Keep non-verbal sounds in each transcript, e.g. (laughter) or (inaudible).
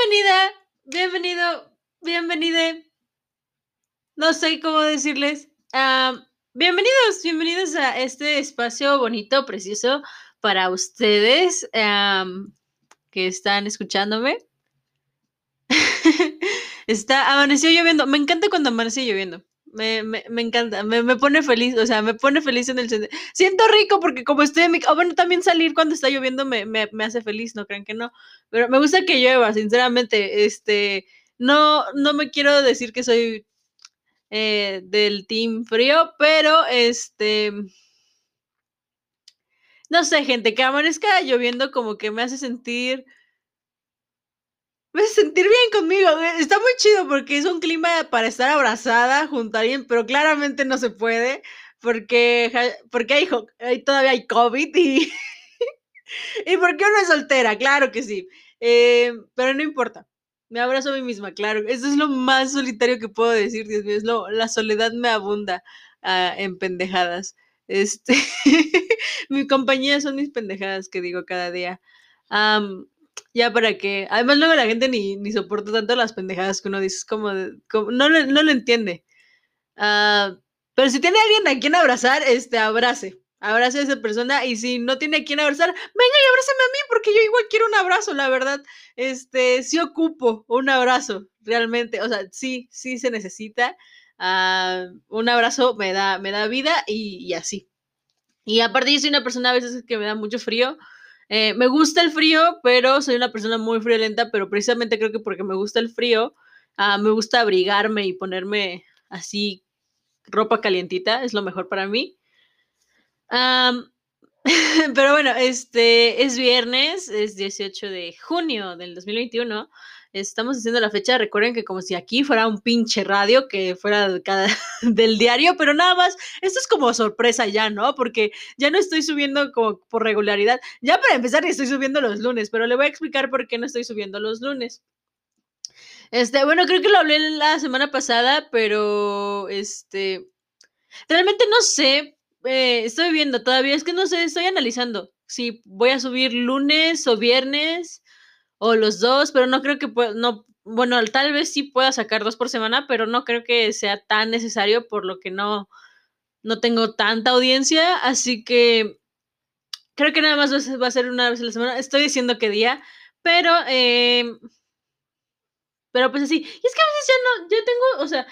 Bienvenida, bienvenido, bienvenide. No sé cómo decirles. Bienvenidos, bienvenidos a este espacio bonito, precioso para ustedes que están escuchándome. (laughs) Está, amaneció lloviendo. Me encanta cuando amanece lloviendo. Me, me, me encanta, me, me, pone feliz, o sea, me pone feliz en el Siento rico porque como estoy en mi... Oh, bueno, también salir cuando está lloviendo me, me, hace feliz, no crean que no. Pero me gusta que llueva, sinceramente. Este, no, no me quiero decir que soy eh, del team frío, pero este... No sé, gente, que amanezca lloviendo como que me hace sentir me sentir bien conmigo. Está muy chido porque es un clima para estar abrazada junto a alguien, pero claramente no se puede porque, porque todavía hay COVID y, (laughs) y porque uno es soltera, claro que sí. Eh, pero no importa. Me abrazo a mí misma, claro. Eso es lo más solitario que puedo decir, Dios mío. Es lo, la soledad me abunda ah, en pendejadas. Este, (laughs) mi compañía son mis pendejadas que digo cada día. Ya para que. Además, luego la gente ni, ni soporta tanto las pendejadas que uno dice. Es como. no, no, lo entiende. Ah, pero si tiene alguien a quien abrazar, este, abrace. Abrace a esa persona. Y si no tiene a quien abrazar, venga y abrázame a mí, porque yo igual quiero un abrazo, la verdad. Este, sí ocupo un abrazo, realmente. O sea, sí, sí se necesita. Ah, un abrazo me da, me da vida y, y así. Y aparte, yo soy una persona a veces que me da mucho frío. Eh, me gusta el frío, pero soy una persona muy friolenta, pero precisamente creo que porque me gusta el frío, ah, me gusta abrigarme y ponerme así ropa calientita, es lo mejor para mí. (laughs) pero bueno, este es viernes, es 18 de junio del 2021 estamos haciendo la fecha, recuerden que como si aquí fuera un pinche radio que fuera (laughs) del diario, pero nada más, esto es como sorpresa ya, ¿no? Porque ya no estoy subiendo como por regularidad. Ya para empezar, estoy subiendo los lunes, pero le voy a explicar por qué no estoy subiendo los lunes. Este, bueno, creo que lo hablé la semana pasada, pero este, realmente no sé, eh, estoy viendo todavía, es que no sé, estoy analizando si voy a subir lunes o viernes o los dos, pero no creo que no, bueno, tal vez sí pueda sacar dos por semana, pero no creo que sea tan necesario por lo que no, no tengo tanta audiencia, así que creo que nada más va a ser una vez a la semana. Estoy diciendo qué día, pero, eh, pero pues así. Y es que a veces ya no, ya tengo, o sea,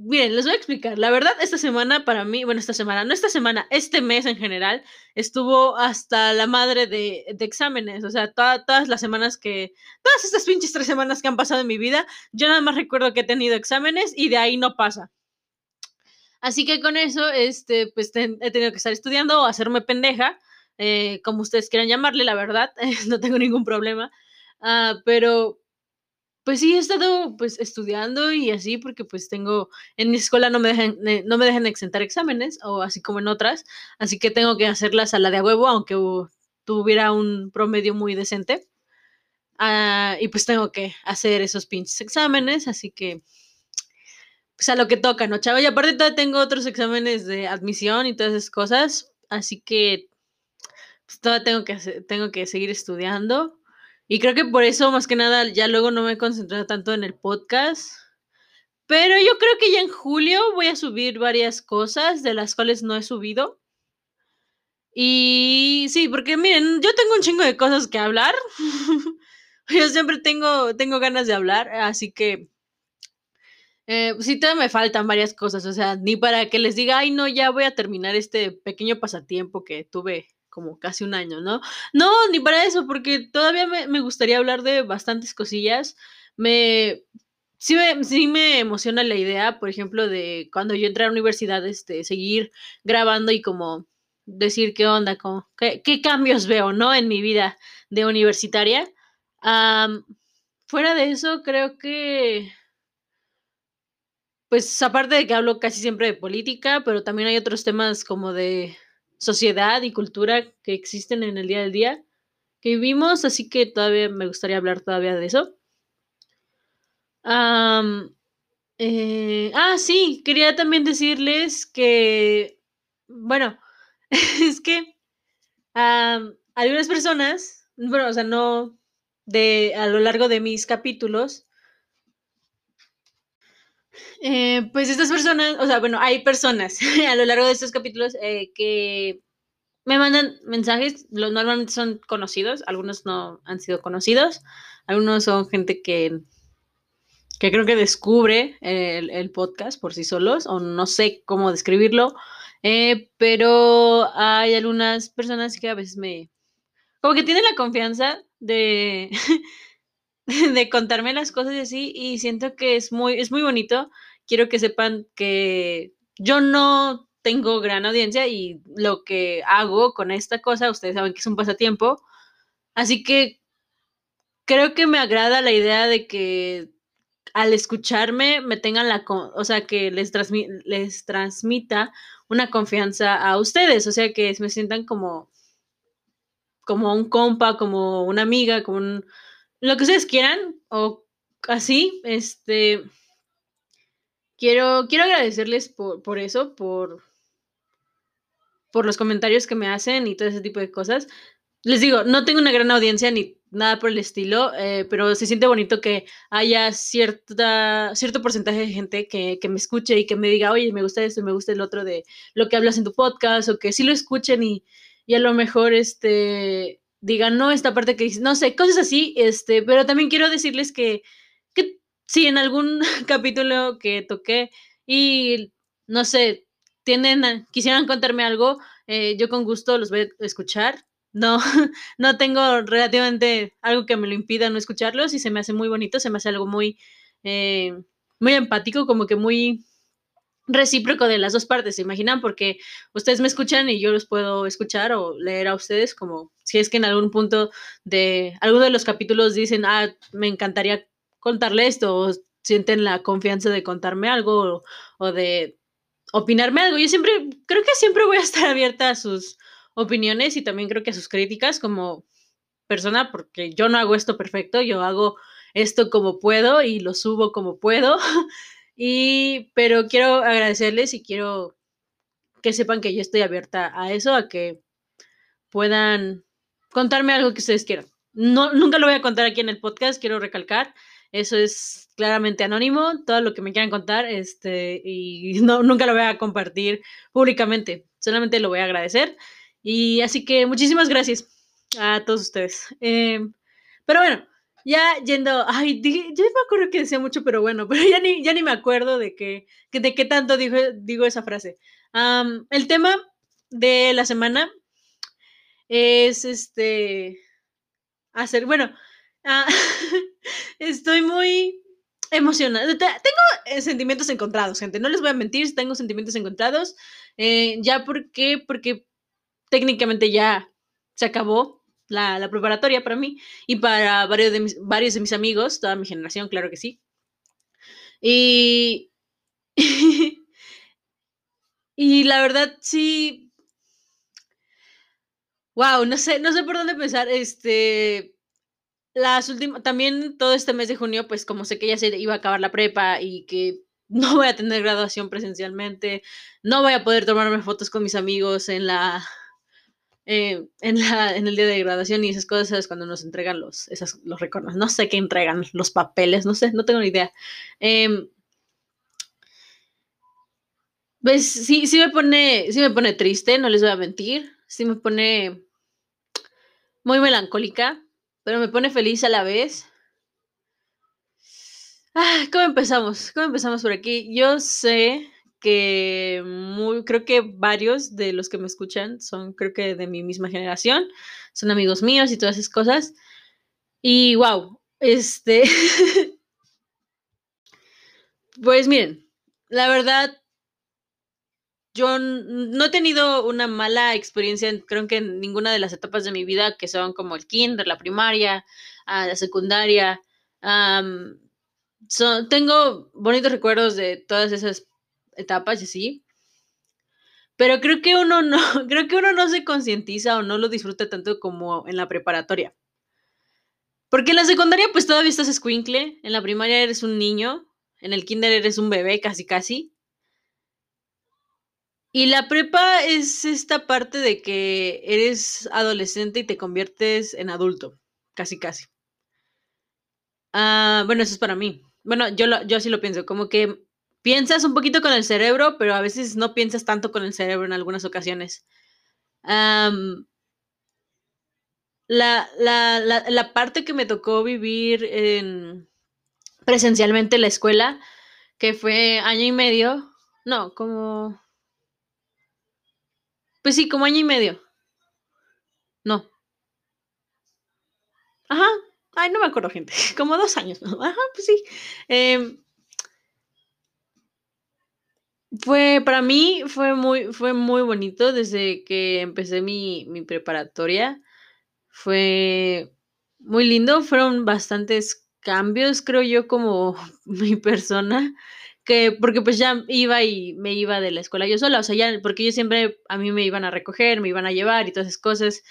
Miren, les voy a explicar. La verdad, esta semana para mí, bueno, esta semana, no esta semana, este mes en general, estuvo hasta la madre de, exámenes. O sea, todas las semanas que, todas estas pinches tres semanas que han pasado en mi vida, yo nada más recuerdo que he tenido exámenes y de ahí no pasa. Así que con eso, este, pues he tenido que estar estudiando o hacerme pendeja, eh, como ustedes quieran llamarle, la verdad, (laughs) no tengo ningún problema. Uh, pero pues sí, he estado pues estudiando y así porque pues tengo, en mi escuela no me dejan, eh, no me dejan exentar exámenes o así como en otras, así que tengo que hacerlas a la de huevo, aunque tuviera un promedio muy decente. Ah, y pues tengo que hacer esos pinches exámenes, así que pues a lo que toca, ¿no, chavo? Y aparte todavía tengo otros exámenes de admisión y todas esas cosas, así que pues todavía tengo que, tengo que seguir estudiando. Y creo que por eso, más que nada, ya luego no me he concentrado tanto en el podcast. Pero yo creo que ya en julio voy a subir varias cosas de las cuales no he subido. Y sí, porque miren, yo tengo un chingo de cosas que hablar. (laughs) yo siempre tengo, tengo ganas de hablar, así que eh, sí, todavía me faltan varias cosas. O sea, ni para que les diga, ay, no, ya voy a terminar este pequeño pasatiempo que tuve como casi un año, ¿no? No, ni para eso, porque todavía me, gustaría hablar de bastantes cosillas. Me sí me, sí me emociona la idea, por ejemplo, de cuando yo entré a la universidad, este, seguir grabando y como decir qué onda, como, qué, cambios veo, ¿no? En mi vida de universitaria. fuera de eso, creo que, pues aparte de que hablo casi siempre de política, pero también hay otros temas como de sociedad y cultura que existen en el día del día que vivimos, así que todavía me gustaría hablar todavía de eso. Eh, ah, sí, quería también decirles que, bueno, (laughs) es que algunas personas, bueno, o sea, no, de, a lo largo de mis capítulos, eh, pues estas personas, o sea, bueno, hay personas (laughs) a lo largo de estos capítulos eh, que me mandan mensajes, los normalmente son conocidos, algunos no han sido conocidos, algunos son gente que, que creo que descubre el, podcast por sí solos, o no sé cómo describirlo, eh, pero hay algunas personas que a veces me, como que tienen la confianza de, (laughs) (laughs) de contarme las cosas y así, y siento que es muy, es muy bonito. Quiero que sepan que yo no tengo gran audiencia y lo que hago con esta cosa, ustedes saben que es un pasatiempo, así que creo que me agrada la idea de que al escucharme me tengan la, o sea, que les, transmi les transmita una confianza a ustedes, o sea, que me sientan como como un compa, como una amiga, como un, lo que ustedes quieran o así, este quiero quiero agradecerles por, por eso, por por los comentarios que me hacen y todo ese tipo de cosas. Les digo, no tengo una gran audiencia ni nada por el estilo, eh, pero se siente bonito que haya cierta, cierto porcentaje de gente que, que, me escuche y que me diga, oye, me gusta esto, me gusta el otro de lo que hablas en tu podcast, o que sí lo escuchen y, y a lo mejor este, digan, no, esta parte que dices, no sé, cosas así, este, pero también quiero decirles que, que si en algún (laughs) capítulo que toqué y, no sé, tienen, quisieran contarme algo, eh, yo con gusto los voy a escuchar. No, (laughs) no tengo relativamente algo que me lo impida no escucharlos y se me hace muy bonito, se me hace algo muy, eh, muy empático, como que muy recíproco de las dos partes, ¿se imaginan? Porque ustedes me escuchan y yo los puedo escuchar o leer a ustedes como si es que en algún punto de alguno de los capítulos dicen, ah, me encantaría contarle esto o sienten la confianza de contarme algo o, o de opinarme algo. Yo siempre, creo que siempre voy a estar abierta a sus opiniones y también creo que a sus críticas como persona, porque yo no hago esto perfecto, yo hago esto como puedo y lo subo como puedo. (laughs) Y, pero quiero agradecerles y quiero que sepan que yo estoy abierta a eso, a que puedan contarme algo que ustedes quieran. No, nunca lo voy a contar aquí en el podcast, quiero recalcar. Eso es claramente anónimo, todo lo que me quieran contar, este, y (laughs) no, nunca lo voy a compartir públicamente, solamente lo voy a agradecer. Y así que muchísimas gracias a todos ustedes. Eh, pero bueno, ya yendo, ay, dije, yo me acuerdo que decía mucho, pero bueno, pero ya ni, ya ni me acuerdo de qué, de qué tanto digo, digo esa frase. El tema de la semana es este, hacer, bueno, uh, (laughs) estoy muy emocionada. Tengo sentimientos encontrados, gente, no les voy a mentir, tengo sentimientos encontrados. Eh, ya porque, porque técnicamente ya se acabó la, preparatoria para mí y para varios de, mis, varios de mis amigos, toda mi generación, claro que sí. Y, (laughs) y la verdad sí, wow, no sé, no sé por dónde empezar, este, las últimas, también todo este mes de junio, pues como sé que ya se iba a acabar la prepa y que (laughs) no voy a tener graduación presencialmente, no voy a poder tomarme fotos con mis amigos en la eh, en, el día de graduación y esas cosas cuando nos entregan los, esas, los recuerdos. No sé qué entregan, los papeles, no sé, no tengo ni idea. Eh, pues sí, sí me pone, sí me pone triste, no les voy a mentir. Sí me pone muy melancólica, pero me pone feliz a la vez. Ah, ¿Cómo empezamos? ¿Cómo empezamos por aquí? Yo sé que creo que varios de los que me escuchan son, creo que de mi misma generación, son amigos míos y todas esas cosas. Y wow, este, (laughs) pues miren, la verdad, yo no he tenido una mala experiencia, creo que en ninguna de las etapas de mi vida, que son como el kinder, la primaria, la secundaria. Um, son, tengo bonitos recuerdos de todas esas etapas y así. Pero creo que uno no, (laughs) creo que uno no se concientiza o no lo disfruta tanto como en la preparatoria. Porque en la secundaria pues todavía estás escuincle, en la primaria eres un niño, en el kinder eres un bebé casi casi. Y la prepa es esta parte de que eres adolescente y te conviertes en adulto, casi casi. Ah, bueno, eso es para mí. Bueno, yo, lo, yo así lo pienso, como que piensas un poquito con el cerebro, pero a veces no piensas tanto con el cerebro en algunas ocasiones. La, la, la, parte que me tocó vivir en, presencialmente en la escuela, que fue año y medio, no, como... Pues sí, como año y medio. No. Ajá. Ay, no me acuerdo, gente. (laughs) Como dos años. Ajá, pues sí. Eh, fue, para mí, fue muy, fue muy bonito desde que empecé mi, mi preparatoria. Fue muy lindo. Fueron bastantes cambios, creo yo, como (laughs) mi persona. Que, porque pues ya iba y me iba de la escuela yo sola, o sea, ya, porque yo siempre, a mí me iban a recoger, me iban a llevar y todas esas cosas.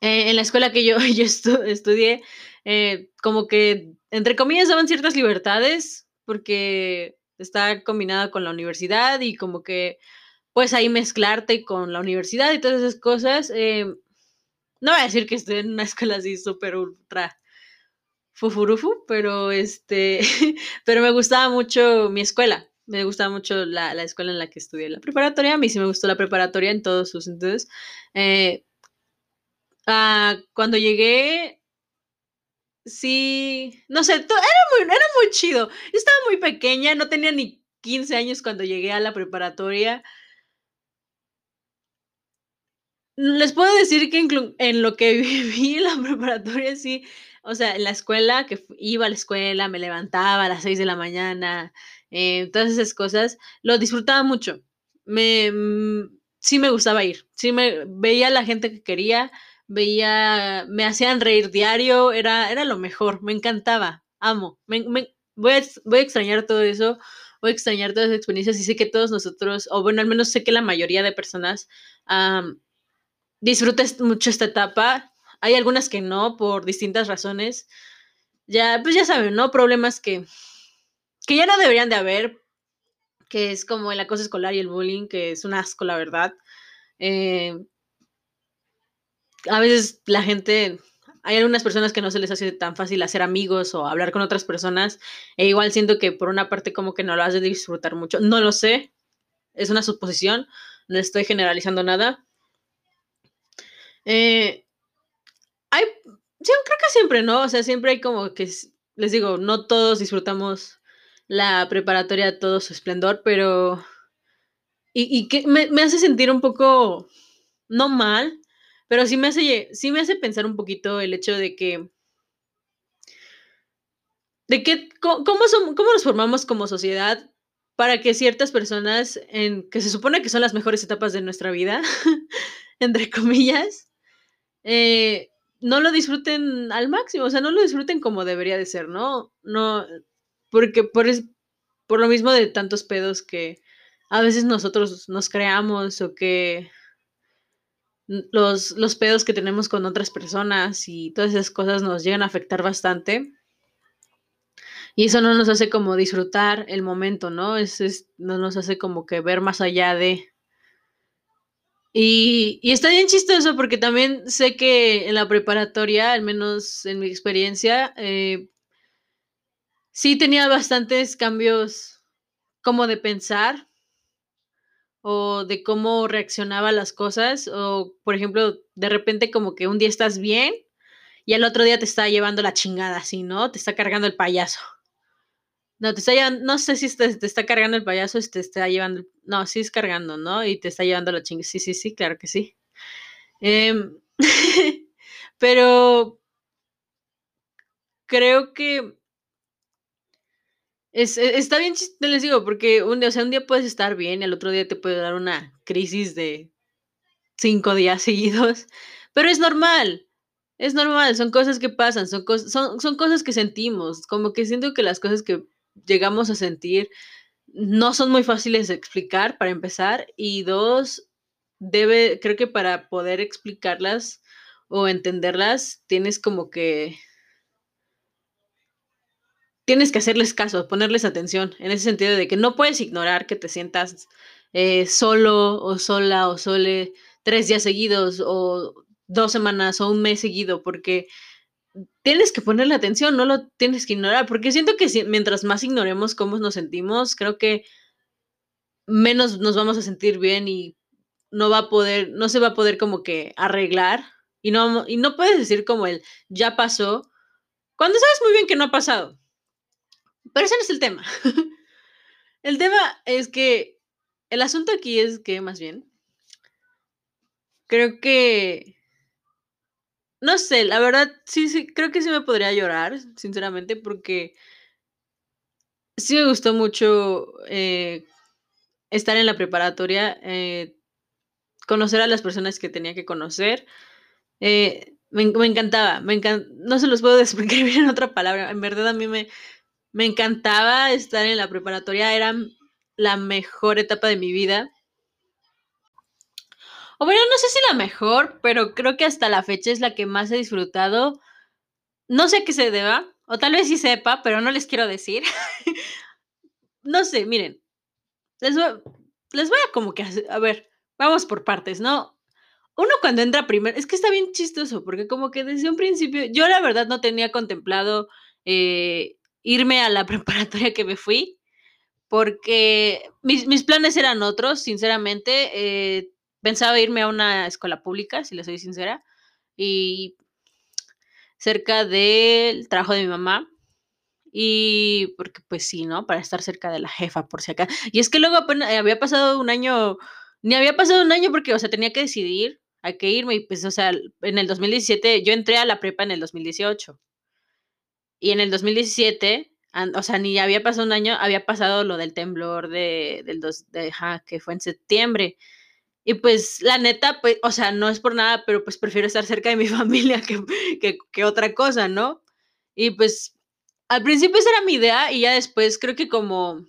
Eh, en la escuela que yo, (laughs) yo estu estudié, eh, como que, entre comillas, daban ciertas libertades, porque está combinada con la universidad y como que puedes ahí mezclarte con la universidad y todas esas cosas. Eh, no voy a decir que estoy en una (laughs) escuela así súper ultra fufurufu, pero este, (laughs) pero me gustaba mucho mi escuela. Me gustaba mucho la, la, escuela en la que estudié la preparatoria. A mí sí me gustó la preparatoria en todos sus sentidos. Eh, uh, cuando llegué, sí, no sé, era muy, era muy chido. Estaba muy pequeña, no tenía ni 15 años cuando llegué a la preparatoria. Les puedo decir que en, en lo que (laughs) viví en la preparatoria, sí, o sea, en la escuela, que iba a la escuela, me levantaba a las 6 de la mañana, eh, todas esas cosas, lo disfrutaba mucho. Me, mm, sí me gustaba ir, sí me veía a la gente que quería, veía, me hacían reír diario, era, era lo mejor, me encantaba, amo, voy, a, voy a extrañar todo eso, voy a extrañar todas esas experiencias y sé que todos nosotros, o bueno, al menos sé que la mayoría de personas um, disfrutan mucho esta etapa, hay algunas que no, por distintas razones, ya, pues ya saben, ¿no? Problemas que, que ya no deberían de haber, que es como el acoso escolar y el bullying, que es un asco, la verdad. Eh, a veces la gente, hay algunas personas que no se les hace tan fácil hacer amigos o hablar con otras personas, e igual siento que por una parte como que no lo has de disfrutar mucho, no lo sé, es una suposición, no estoy generalizando nada. Eh, hay, sí, creo que siempre, ¿no? O sea, siempre hay como que, les digo, no todos disfrutamos la preparatoria a todo su esplendor, pero... Y, y que me, me hace sentir un poco, no mal, pero sí me hace, sí me hace pensar un poquito el hecho de que. De ¿cómo, cómo nos formamos como sociedad para que ciertas personas, en, que se supone que son las mejores etapas de nuestra vida, (laughs) entre comillas, eh, no lo disfruten al máximo, o sea, no lo disfruten como debería de ser, ¿no? No, porque por, por lo mismo de tantos pedos que a veces nosotros nos creamos o que los, los pedos que tenemos con otras personas y todas esas cosas nos llegan a afectar bastante. Y eso no nos hace como disfrutar el momento, ¿no? Es, es, no nos hace como que ver más allá de... Y, y, está bien chistoso porque también sé que en la preparatoria, al menos en mi experiencia, eh, sí tenía bastantes cambios como de pensar o de cómo reaccionaba a las cosas, o por ejemplo, de repente como que un día estás bien y al otro día te está llevando la chingada, así, ¿no? Te está cargando el payaso. No, te está llevando, no sé si te, te está cargando el payaso o te está llevando, no, sí es cargando, ¿no? Y te está llevando la chingada, sí, sí, sí, claro que sí. Eh, (laughs) pero creo que es, e, está bien, les digo, porque un, o sea, un día puedes estar bien al otro día te puede dar una crisis de cinco días (laughs) seguidos, pero es normal, es normal, son cosas que pasan, son, son, son cosas que sentimos, como que siento que las cosas que llegamos a sentir no son muy fáciles de explicar, para empezar, y dos, debe, creo que para poder explicarlas o entenderlas, tienes como que tienes que hacerles caso, ponerles atención, en ese sentido de que no puedes ignorar que te sientas eh, solo o sola o sole tres días seguidos o dos semanas o un mes seguido, porque tienes que ponerle atención, no lo tienes que ignorar, porque siento que mientras más ignoremos cómo nos sentimos, creo que menos nos vamos a sentir bien y no va a poder, no se va a poder como que arreglar y no, y no puedes decir como el ya pasó cuando sabes muy bien que no ha pasado. Pero ese no es el tema. (laughs) el tema es que el asunto aquí es que más bien creo que no sé, la verdad, sí, sí, creo que sí me podría llorar, sinceramente, porque sí me gustó mucho eh, estar en la preparatoria, eh, conocer a las personas que tenía que conocer. Eh, me, encantaba, me no se los puedo (laughs) describir en otra palabra, en verdad a mí me, me encantaba estar en la preparatoria, era la mejor etapa de mi vida. O bueno, no sé si la mejor, pero creo que hasta la fecha es la que más he disfrutado. No sé qué se deba, o tal vez sí sepa, pero no les quiero decir. (laughs) no sé, miren, les voy, les voy a como que, a ver, vamos por partes, ¿no? Uno cuando entra primero, es que está bien chistoso, porque como que desde un principio, yo la verdad no tenía contemplado eh, irme a la (laughs) preparatoria que me fui, porque mis, mis planes eran otros, sinceramente. Eh, pensaba irme a una escuela pública, si le soy sincera, y cerca del trabajo de mi mamá. Y porque pues sí, ¿no? Para estar cerca de la jefa, por si acá. Y es que luego apenas eh, había pasado un año, ni había pasado un año porque, o sea, tenía que decidir a qué irme. Y pues, o sea, en el 2017, yo entré a la prepa en el 2018. Y en el 2017, o sea, ni había pasado un año, había pasado lo del temblor de, del dos, de, que fue en septiembre. Y pues la neta, pues, o sea, no es por nada, pero pues prefiero estar cerca de mi (laughs) familia que, que, otra cosa, ¿no? Y pues al principio esa era mi idea y ya después creo que como,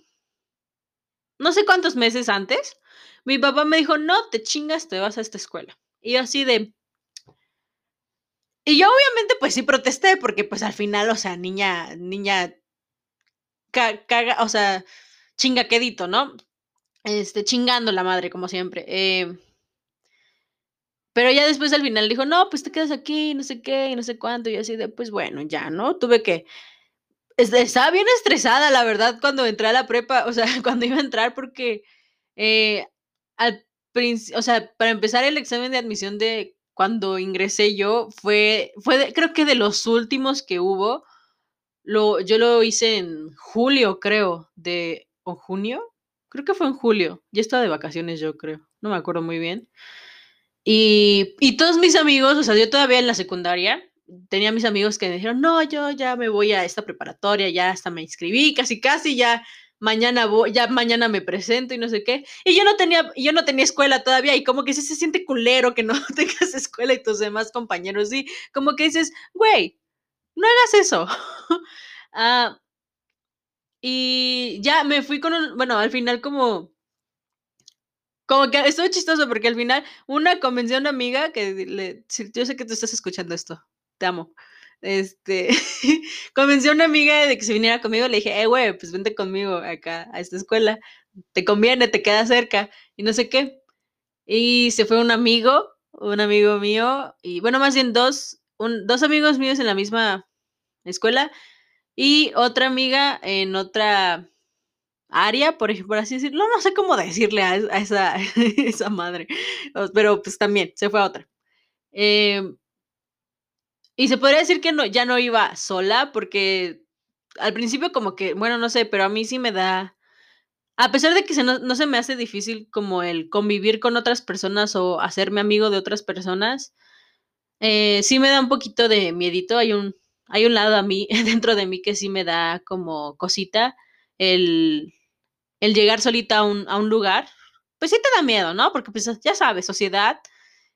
no sé cuántos meses antes, mi papá me dijo, no, te chingas, te vas a esta escuela. Y así de... Y yo obviamente pues sí protesté porque pues al final, o sea, niña, niña, caga, o sea, chingaquedito, ¿no? este, chingando la madre, como siempre. Eh, pero ya después al final dijo, no, pues te quedas aquí, no sé qué, no sé cuánto. Y así de, pues bueno, ya, ¿no? Tuve que... Estaba bien estresada, la verdad, cuando entré a la prepa, o sea, (laughs) cuando iba a entrar, porque eh, al o sea, para empezar el examen de admisión de cuando ingresé yo, fue, fue creo que de los últimos que hubo. Lo, yo lo hice en julio, creo, de, o junio, creo que fue en julio, ya estaba de vacaciones yo creo, no me acuerdo muy bien. Y, y todos mis amigos, o sea, yo todavía en la secundaria, tenía mis amigos que me dijeron, no, yo ya me voy a esta preparatoria, ya hasta me inscribí, casi, casi, ya mañana voy, ya mañana me presento y no sé qué. Y yo no tenía, yo no tenía escuela todavía y como que sí se siente culero que no (laughs) tengas escuela y tus demás compañeros sí, como que dices, güey, no hagas eso. (laughs) ah y ya me fui con un, bueno, al final como, como que estuvo chistoso porque al final una convenció a una amiga que le, yo sé que tú estás escuchando esto, te amo. Este, (laughs) convenció a una amiga de que se viniera conmigo, le dije, eh, güey, pues vente conmigo acá a esta escuela, te conviene, te queda cerca y no sé qué. Y se fue un amigo, un amigo mío, y bueno, más bien dos, un, dos amigos míos en la misma escuela y otra amiga en otra área, por ejemplo, así decirlo, no, sé cómo decirle a, esa, (laughs) esa, madre, pero pues también se fue a otra. Em, y se podría decir que no, ya no iba sola, porque al principio como que, bueno, no sé, pero a mí sí me da, a pesar de que se no, se me hace difícil como el convivir con otras personas o hacerme amigo de otras personas, eh, sí me da un poquito de miedito, hay un, hay un lado a mí, (laughs) dentro de mí que sí me da como cosita el, el llegar solita a un, a un, lugar. Pues sí te da miedo, ¿no? Porque pues ya sabes, sociedad,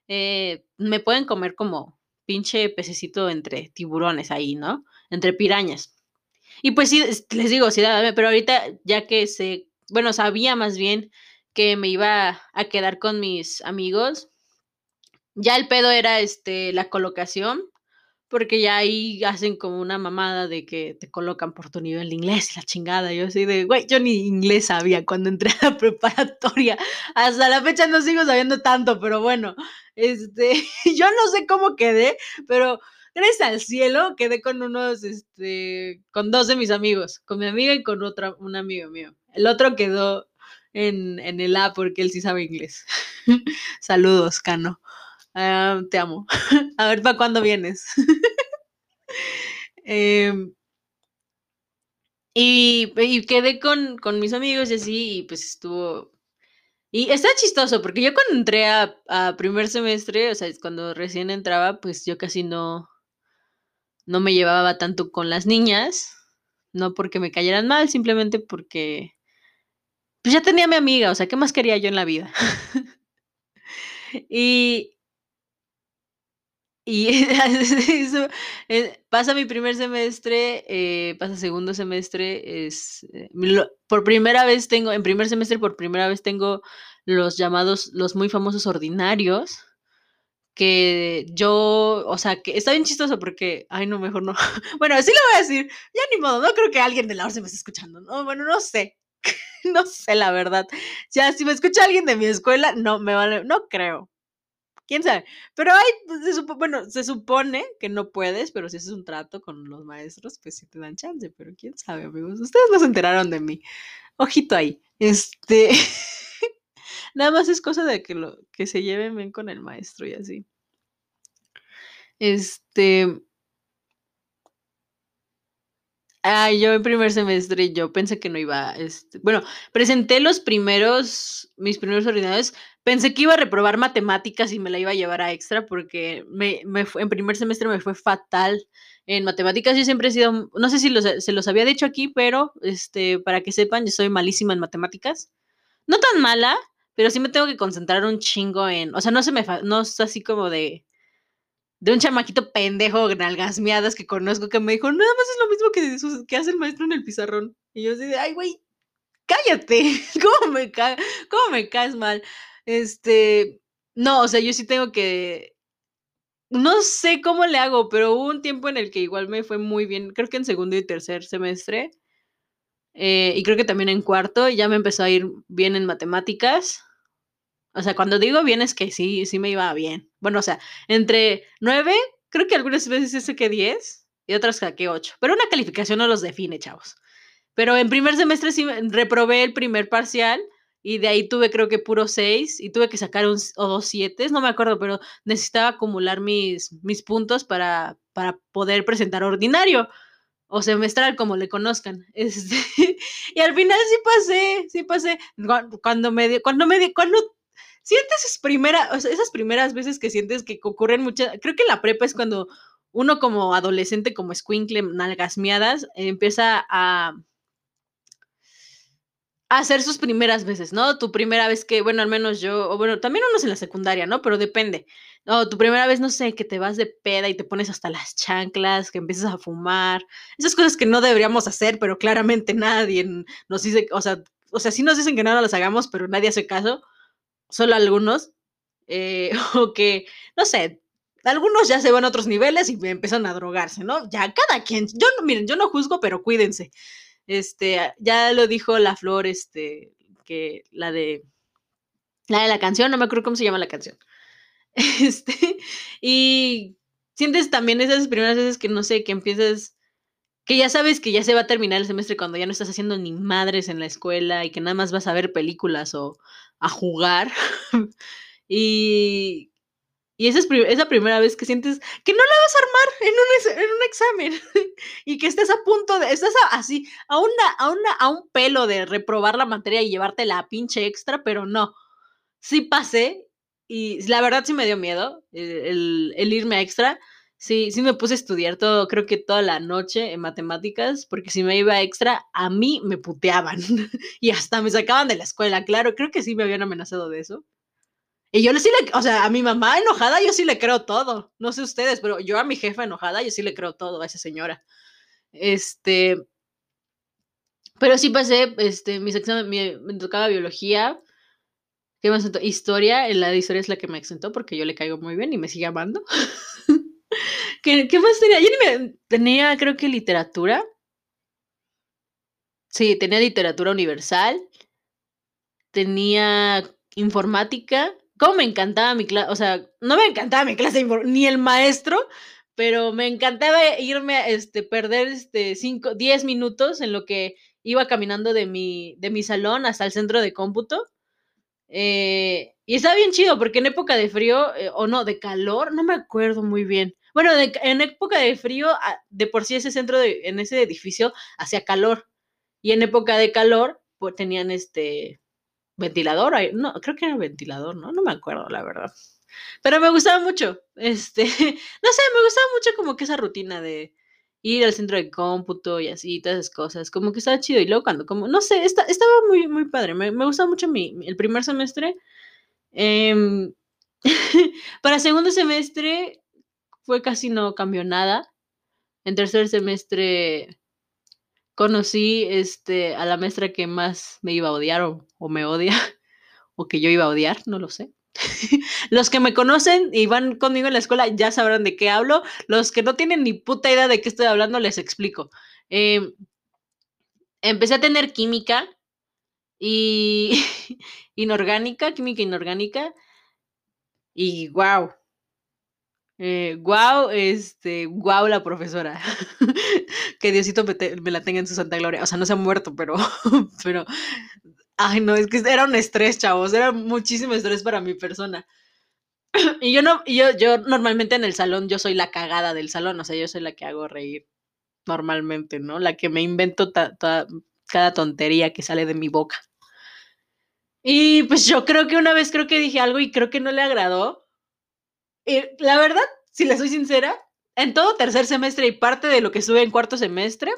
eh, me pueden comer como pinche pececito entre tiburones ahí, ¿no? Entre pirañas. Y pues sí, les digo, sí, pero ahorita ya que sé, bueno, sabía más bien que me iba a quedar con mis amigos, ya el pedo era este la colocación, porque ya ahí hacen como una mamada de que te colocan por tu nivel de inglés la chingada. Yo así de, güey, yo ni inglés sabía cuando entré a la (laughs) preparatoria. Hasta la fecha no sigo sabiendo tanto, pero bueno, este, (laughs) yo no sé cómo quedé, pero gracias al cielo, quedé con unos, este, con dos de mis amigos, con mi amiga y con otra, un amigo mío. El otro quedó en, en el A porque él sí sabe inglés. (laughs) Saludos, Cano. Ah, te amo. (laughs) A ver, ¿para cuándo vienes? Em, y, y, quedé con, con, mis amigos y así, y pues estuvo... Y está chistoso, porque yo cuando entré a, a, primer semestre, o sea, cuando recién entraba, pues yo casi no, no me llevaba tanto con las niñas, no porque me cayeran mal, simplemente porque pues ya tenía mi amiga, o sea, ¿qué más quería yo en la vida? (laughs) y, y (laughs) eso, eh, pasa mi primer semestre, eh, pasa segundo semestre, es eh, por primera vez tengo, en primer semestre por primera vez tengo los llamados, los muy famosos ordinarios, que yo, o sea, que está bien chistoso porque, ay, no, mejor no. (laughs) bueno, sí lo voy a decir, ya ni modo, no creo que alguien de la hora se me esté escuchando, no, bueno, no sé, (laughs) no sé la verdad. Ya, si me escucha alguien de mi escuela, no, me vale, no creo, quién sabe. Pero hay, pues, bueno, se supone que no puedes, pero si haces un trato con los maestros, pues sí te dan chance, pero quién sabe, amigos. Ustedes no se enteraron de mí. Ojito ahí. Este. (laughs) Nada más es cosa de que lo que se lleven bien con el maestro y así. Este. Ah, yo en primer semestre yo pensé que no iba, este, bueno, presenté los primeros, mis primeros ordinarios, pensé que iba a reprobar matemáticas y me la iba a llevar a extra porque me, me en primer semestre me fue fatal en matemáticas. Yo siempre he sido, no sé si se los había dicho aquí, pero este, para que sepan, yo soy malísima en matemáticas. No tan mala, pero sí me tengo que concentrar un chingo en, o sea, no se me, no es así como de de un chamaquito pendejo, nalgasmeadas que conozco, que me dijo, nada más es lo mismo que, que hace el maestro en el pizarrón. Y yo así de, ay, güey, cállate, (laughs) ¿cómo me, ¿cómo me caes mal? Este, no, o sea, yo sí tengo que, no sé cómo le hago, pero hubo un tiempo en el que igual me fue muy bien, creo que en segundo y tercer semestre, eh, y creo que también en cuarto, ya me empezó a ir bien en matemáticas. O sea, cuando digo bien es que sí, sí me iba bien. Bueno, o sea, entre 9, creo que algunas veces que 10 y otras que 8. Pero una calificación no los define, chavos. Pero en primer semestre sí reprobé el primer parcial y de ahí tuve creo que puro 6 y tuve que sacar un o dos 7, no me acuerdo, pero necesitaba acumular mis, mis puntos para, para poder presentar ordinario o semestral, como le conozcan. (laughs) Este, y al final sí pasé, sí pasé. Cuando me, cuando me, cuando sientes esas, primeras esas primeras veces que sientes que ocurren muchas, creo que la prepa es cuando uno como adolescente, como squinkle, nalgasmeadas, empieza a, a hacer sus primeras veces, ¿no? Tu primera vez que, bueno, al menos yo, o bueno, también uno es en la secundaria, ¿no? Pero depende. No, tu primera vez, no sé, que te vas de peda y te pones hasta las chanclas, que empiezas a fumar, esas cosas que no deberíamos hacer, pero claramente nadie nos dice, o sea, o sea, sí nos dicen que no las hagamos, pero nadie hace caso solo algunos, eh, (laughs) o que, no sé, algunos ya se van a otros niveles y empiezan a drogarse, ¿no? Ya cada quien, yo no, miren, yo no juzgo, pero cuídense. Este, ya lo dijo la flor, este, que la de, la de la canción, no me acuerdo cómo se llama la canción. (laughs) Este, y sientes también esas primeras veces que, no sé, que empiezas, que ya sabes que ya se va a terminar el semestre cuando ya no estás haciendo ni madres en la escuela y que nada más vas a ver películas o, a jugar. (laughs) y, y esa es esa primera vez que sientes que no la vas a armar en un, en un examen (laughs) y que estás a punto de, estás así, a, una, a, una, a un pelo de reprobar la materia y llevarte la pinche extra, pero no. Sí pasé y la verdad sí me dio miedo el, el irme a extra Sí, sí me puse a estudiar todo, creo que toda la noche en matemáticas, porque si me iba extra, a mí me puteaban (laughs) y hasta me sacaban de la escuela, claro, creo que sí me habían amenazado de eso. Y yo sí le, o sea, a mi mamá enojada yo sí le creo todo, no sé ustedes, pero yo a mi jefa enojada yo sí le creo todo a esa señora. Este, pero sí pasé, este, mis exámenes, me, tocaba biología, que me historia, la de historia es la que me exentó porque yo le caigo muy bien y me sigue amando. (laughs) (laughs) ¿Qué, más tenía? Yo tenía, creo que literatura. Sí, tenía literatura universal. Tenía informática. ¿Cómo me encantaba mi clase? O sea, no me encantaba mi clase ni el maestro, pero me encantaba irme a este, perder este, 5, 10 minutos en lo que iba caminando de mi, de mi salón hasta el centro de cómputo. Eh, y estaba bien chido porque en época de frío, eh, o no, de calor, no me acuerdo muy bien. Bueno, en época de frío, ah, de por sí ese centro, de, en ese edificio, hacía calor. Y en época de calor, pues tenían este ventilador. No, creo que era ventilador, ¿no? No me acuerdo, la verdad. Pero me gustaba mucho. (laughs) Este, no sé, me gustaba mucho como que esa rutina de ir al centro de cómputo y así, todas esas cosas. Como que estaba chido. Y luego cuando, como, no sé, estaba muy, muy padre. Me, me gustaba mucho mi, el primer semestre. Em, (laughs) para segundo semestre fue casi no cambió nada. En tercer semestre conocí este, a la maestra que más me iba a odiar o, o me odia, (laughs) o que yo iba a odiar, no lo sé. (laughs) Los que me conocen y van conmigo en la escuela ya sabrán de qué hablo. Los que no tienen ni puta idea de qué estoy hablando, les explico. Em, empecé a tener química y (laughs) inorgánica, química inorgánica. Y wow. Eh, wow, este, wow la profesora. (laughs) que Diosito me, me, la tenga en su santa gloria. O sea, no se ha muerto, pero, (laughs) pero Ay, no, es que era un estrés, chavos, era muchísimo estrés para mi persona. (clears throat) Y yo no, yo, yo normalmente en el salón, yo soy la cagada del salón, o sea, yo soy la que hago reír normalmente, ¿no? La que me invento cada tontería que sale de mi boca. Y pues yo creo que una vez creo que dije algo y creo que no le agradó. Y la verdad, si le soy sincera, en todo tercer semestre y parte de lo que estuve en cuarto semestre,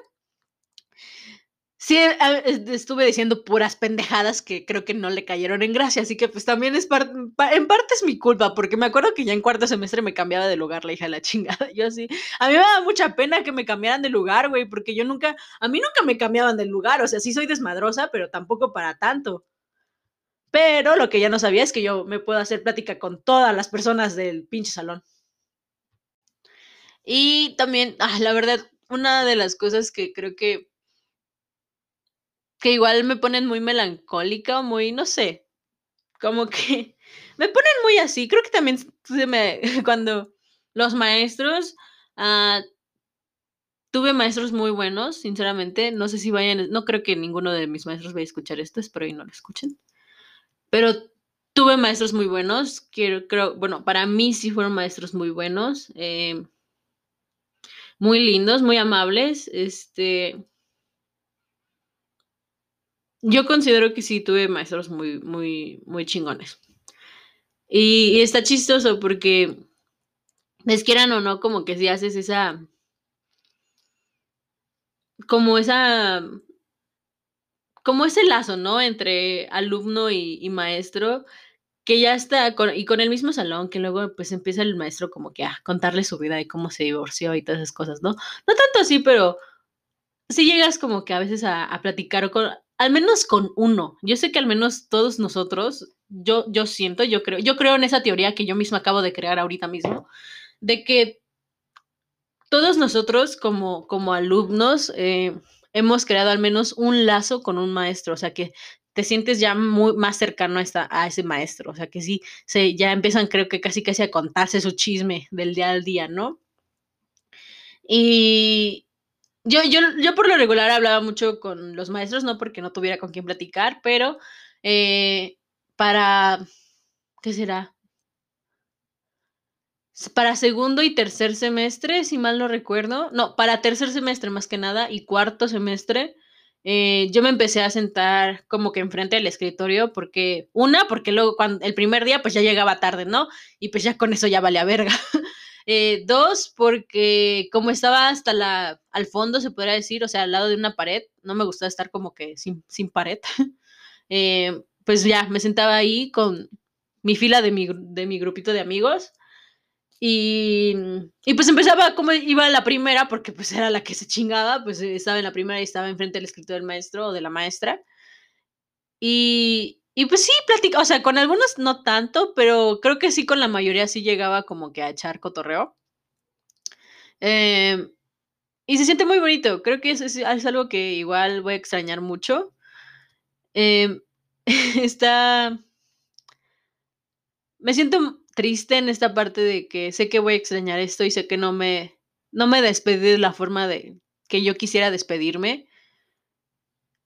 sí estuve diciendo puras pendejadas que creo que no le cayeron en gracia, así que pues también es en parte es mi culpa, porque me acuerdo que ya en cuarto semestre me cambiaba de lugar la hija de la (laughs) chingada, yo así, a mí me da mucha pena que me cambiaran de lugar, güey, porque yo nunca, a mí nunca me cambiaban de lugar, o sea, sí soy desmadrosa, pero tampoco para tanto. Pero lo que ya no sabía es que yo me puedo hacer plática con todas las personas del pinche salón. Y también, ah, la verdad, una de las cosas que creo que que igual me ponen muy melancólica muy, no sé, como que (laughs) me ponen muy así. Creo que también me, (laughs) cuando los maestros, ah, tuve maestros muy buenos, sinceramente, no sé si vayan, no creo que ninguno de mis maestros vaya a escuchar esto, espero y no lo escuchen, pero tuve maestros muy buenos, quiero, creo, bueno, para mí sí fueron maestros muy buenos, eh, muy lindos, muy amables, este, yo considero que sí tuve maestros muy, muy, muy chingones. Y, está chistoso porque, les quieran o no, como que si haces esa, como esa, como ese lazo, ¿no? Entre alumno y, maestro, que ya está, y con el mismo salón, que luego pues empieza el maestro como que a contarle su vida y cómo se divorció y todas esas cosas, ¿no? No tanto así, pero sí llegas como que a veces a, a platicar con, al menos con uno. Yo sé que al menos todos nosotros, yo, yo siento, yo creo, yo creo en esa teoría que yo misma acabo de crear ahorita mismo, de que todos nosotros como, como alumnos eh, hemos creado al menos un lazo con un maestro, o sea que te sientes ya muy más cercano a, ese maestro, o sea que sí, se, ya empiezan creo que casi casi a contarse su chisme del día al día, ¿no? Y, yo, yo, yo por lo regular hablaba mucho con los maestros, no porque no tuviera con quién platicar, pero eh, para, ¿qué será? Para segundo y tercer semestre, si mal no recuerdo, no, para tercer semestre más que nada y cuarto semestre, eh, yo me empecé a sentar como que enfrente del escritorio porque, una, porque luego cuando, el primer día pues ya llegaba tarde, ¿no? Y pues ya con eso ya valía verga. (laughs) Eh, dos, porque como estaba hasta la, al fondo, se podría decir, o sea, al lado de una pared, no me gustaba estar como que sin, sin pared. (laughs) Eh, pues ya, me sentaba ahí con mi fila de mi, de mi grupito de amigos. Y, pues empezaba como iba la primera, porque pues era la que se chingaba, pues estaba en la primera y estaba enfrente del escritor del maestro o de la maestra. Y, pues sí, platica, o sea, con algunos no tanto, pero creo que sí con la mayoría sí llegaba como que a echar cotorreo. Em, y se siente muy bonito, creo que es, es, algo que igual voy a extrañar mucho. Eh, (laughs) está... Me siento triste en esta parte de que sé que voy a extrañar esto y sé que no me, no me despedí de la forma de que yo quisiera despedirme.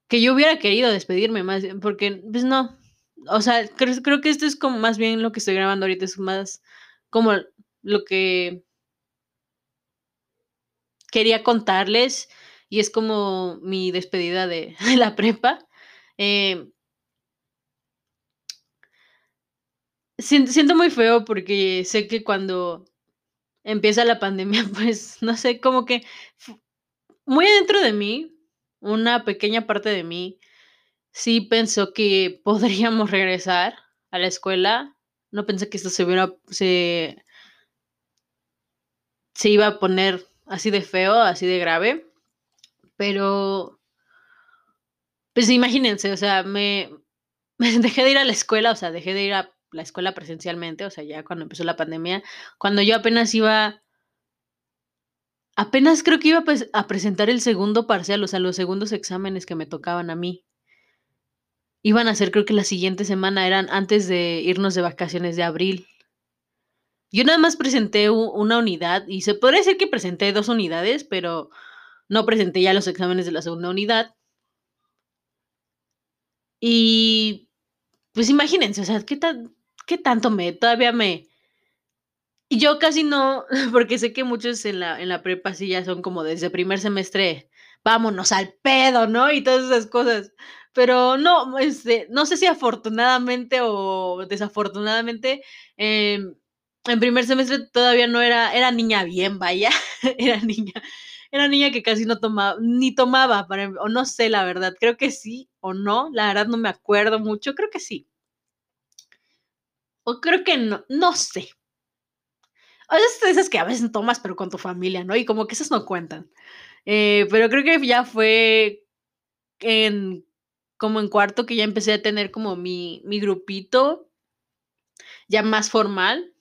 Que yo hubiera querido despedirme más, porque pues no. O sea, creo, creo que esto es como más bien lo que estoy grabando ahorita, es más como lo que quería contarles y es como mi despedida de, (laughs) la prepa. Eh, siento, muy feo porque sé que cuando empieza la pandemia, (laughs) pues no sé, como que muy adentro de mí, una pequeña parte de mí, sí pensó que (laughs) podríamos regresar a la escuela. No pensé que esto se hubiera, se, se iba a poner así de feo, así de grave. Pero, pues imagínense, o sea, me, (laughs) dejé de ir a la escuela, o sea, dejé de ir a la escuela presencialmente, o sea, ya cuando empezó la pandemia, cuando yo apenas iba, apenas creo que iba pues, a presentar el segundo parcial, o sea, los segundos exámenes que me tocaban a mí. Iban a ser, creo que la siguiente semana, eran antes de irnos de vacaciones de abril. Yo nada más presenté una unidad y se podría decir que presenté dos unidades, pero no presenté ya los exámenes de la segunda unidad. Y pues imagínense, o sea, ¿qué, qué tanto me, todavía me... Yo casi no, (laughs) porque sé que muchos en la, en la prepa sí ya son como desde primer semestre, vámonos al pedo, ¿no? Y todas esas cosas. Pero no, este, no sé si afortunadamente o desafortunadamente, eh, en primer semestre todavía no era, era niña bien, vaya, (laughs) era niña, era niña que casi no tomaba, ni tomaba, o no sé la verdad, creo que sí o no, la verdad no me acuerdo mucho, creo que sí. O creo que no, no sé. O sea, esas que a veces tomas, pero con tu familia, ¿no? Y como que esas no cuentan. Eh, pero creo que ya fue en, como en cuarto que ya empecé a tener como mi, mi grupito ya más formal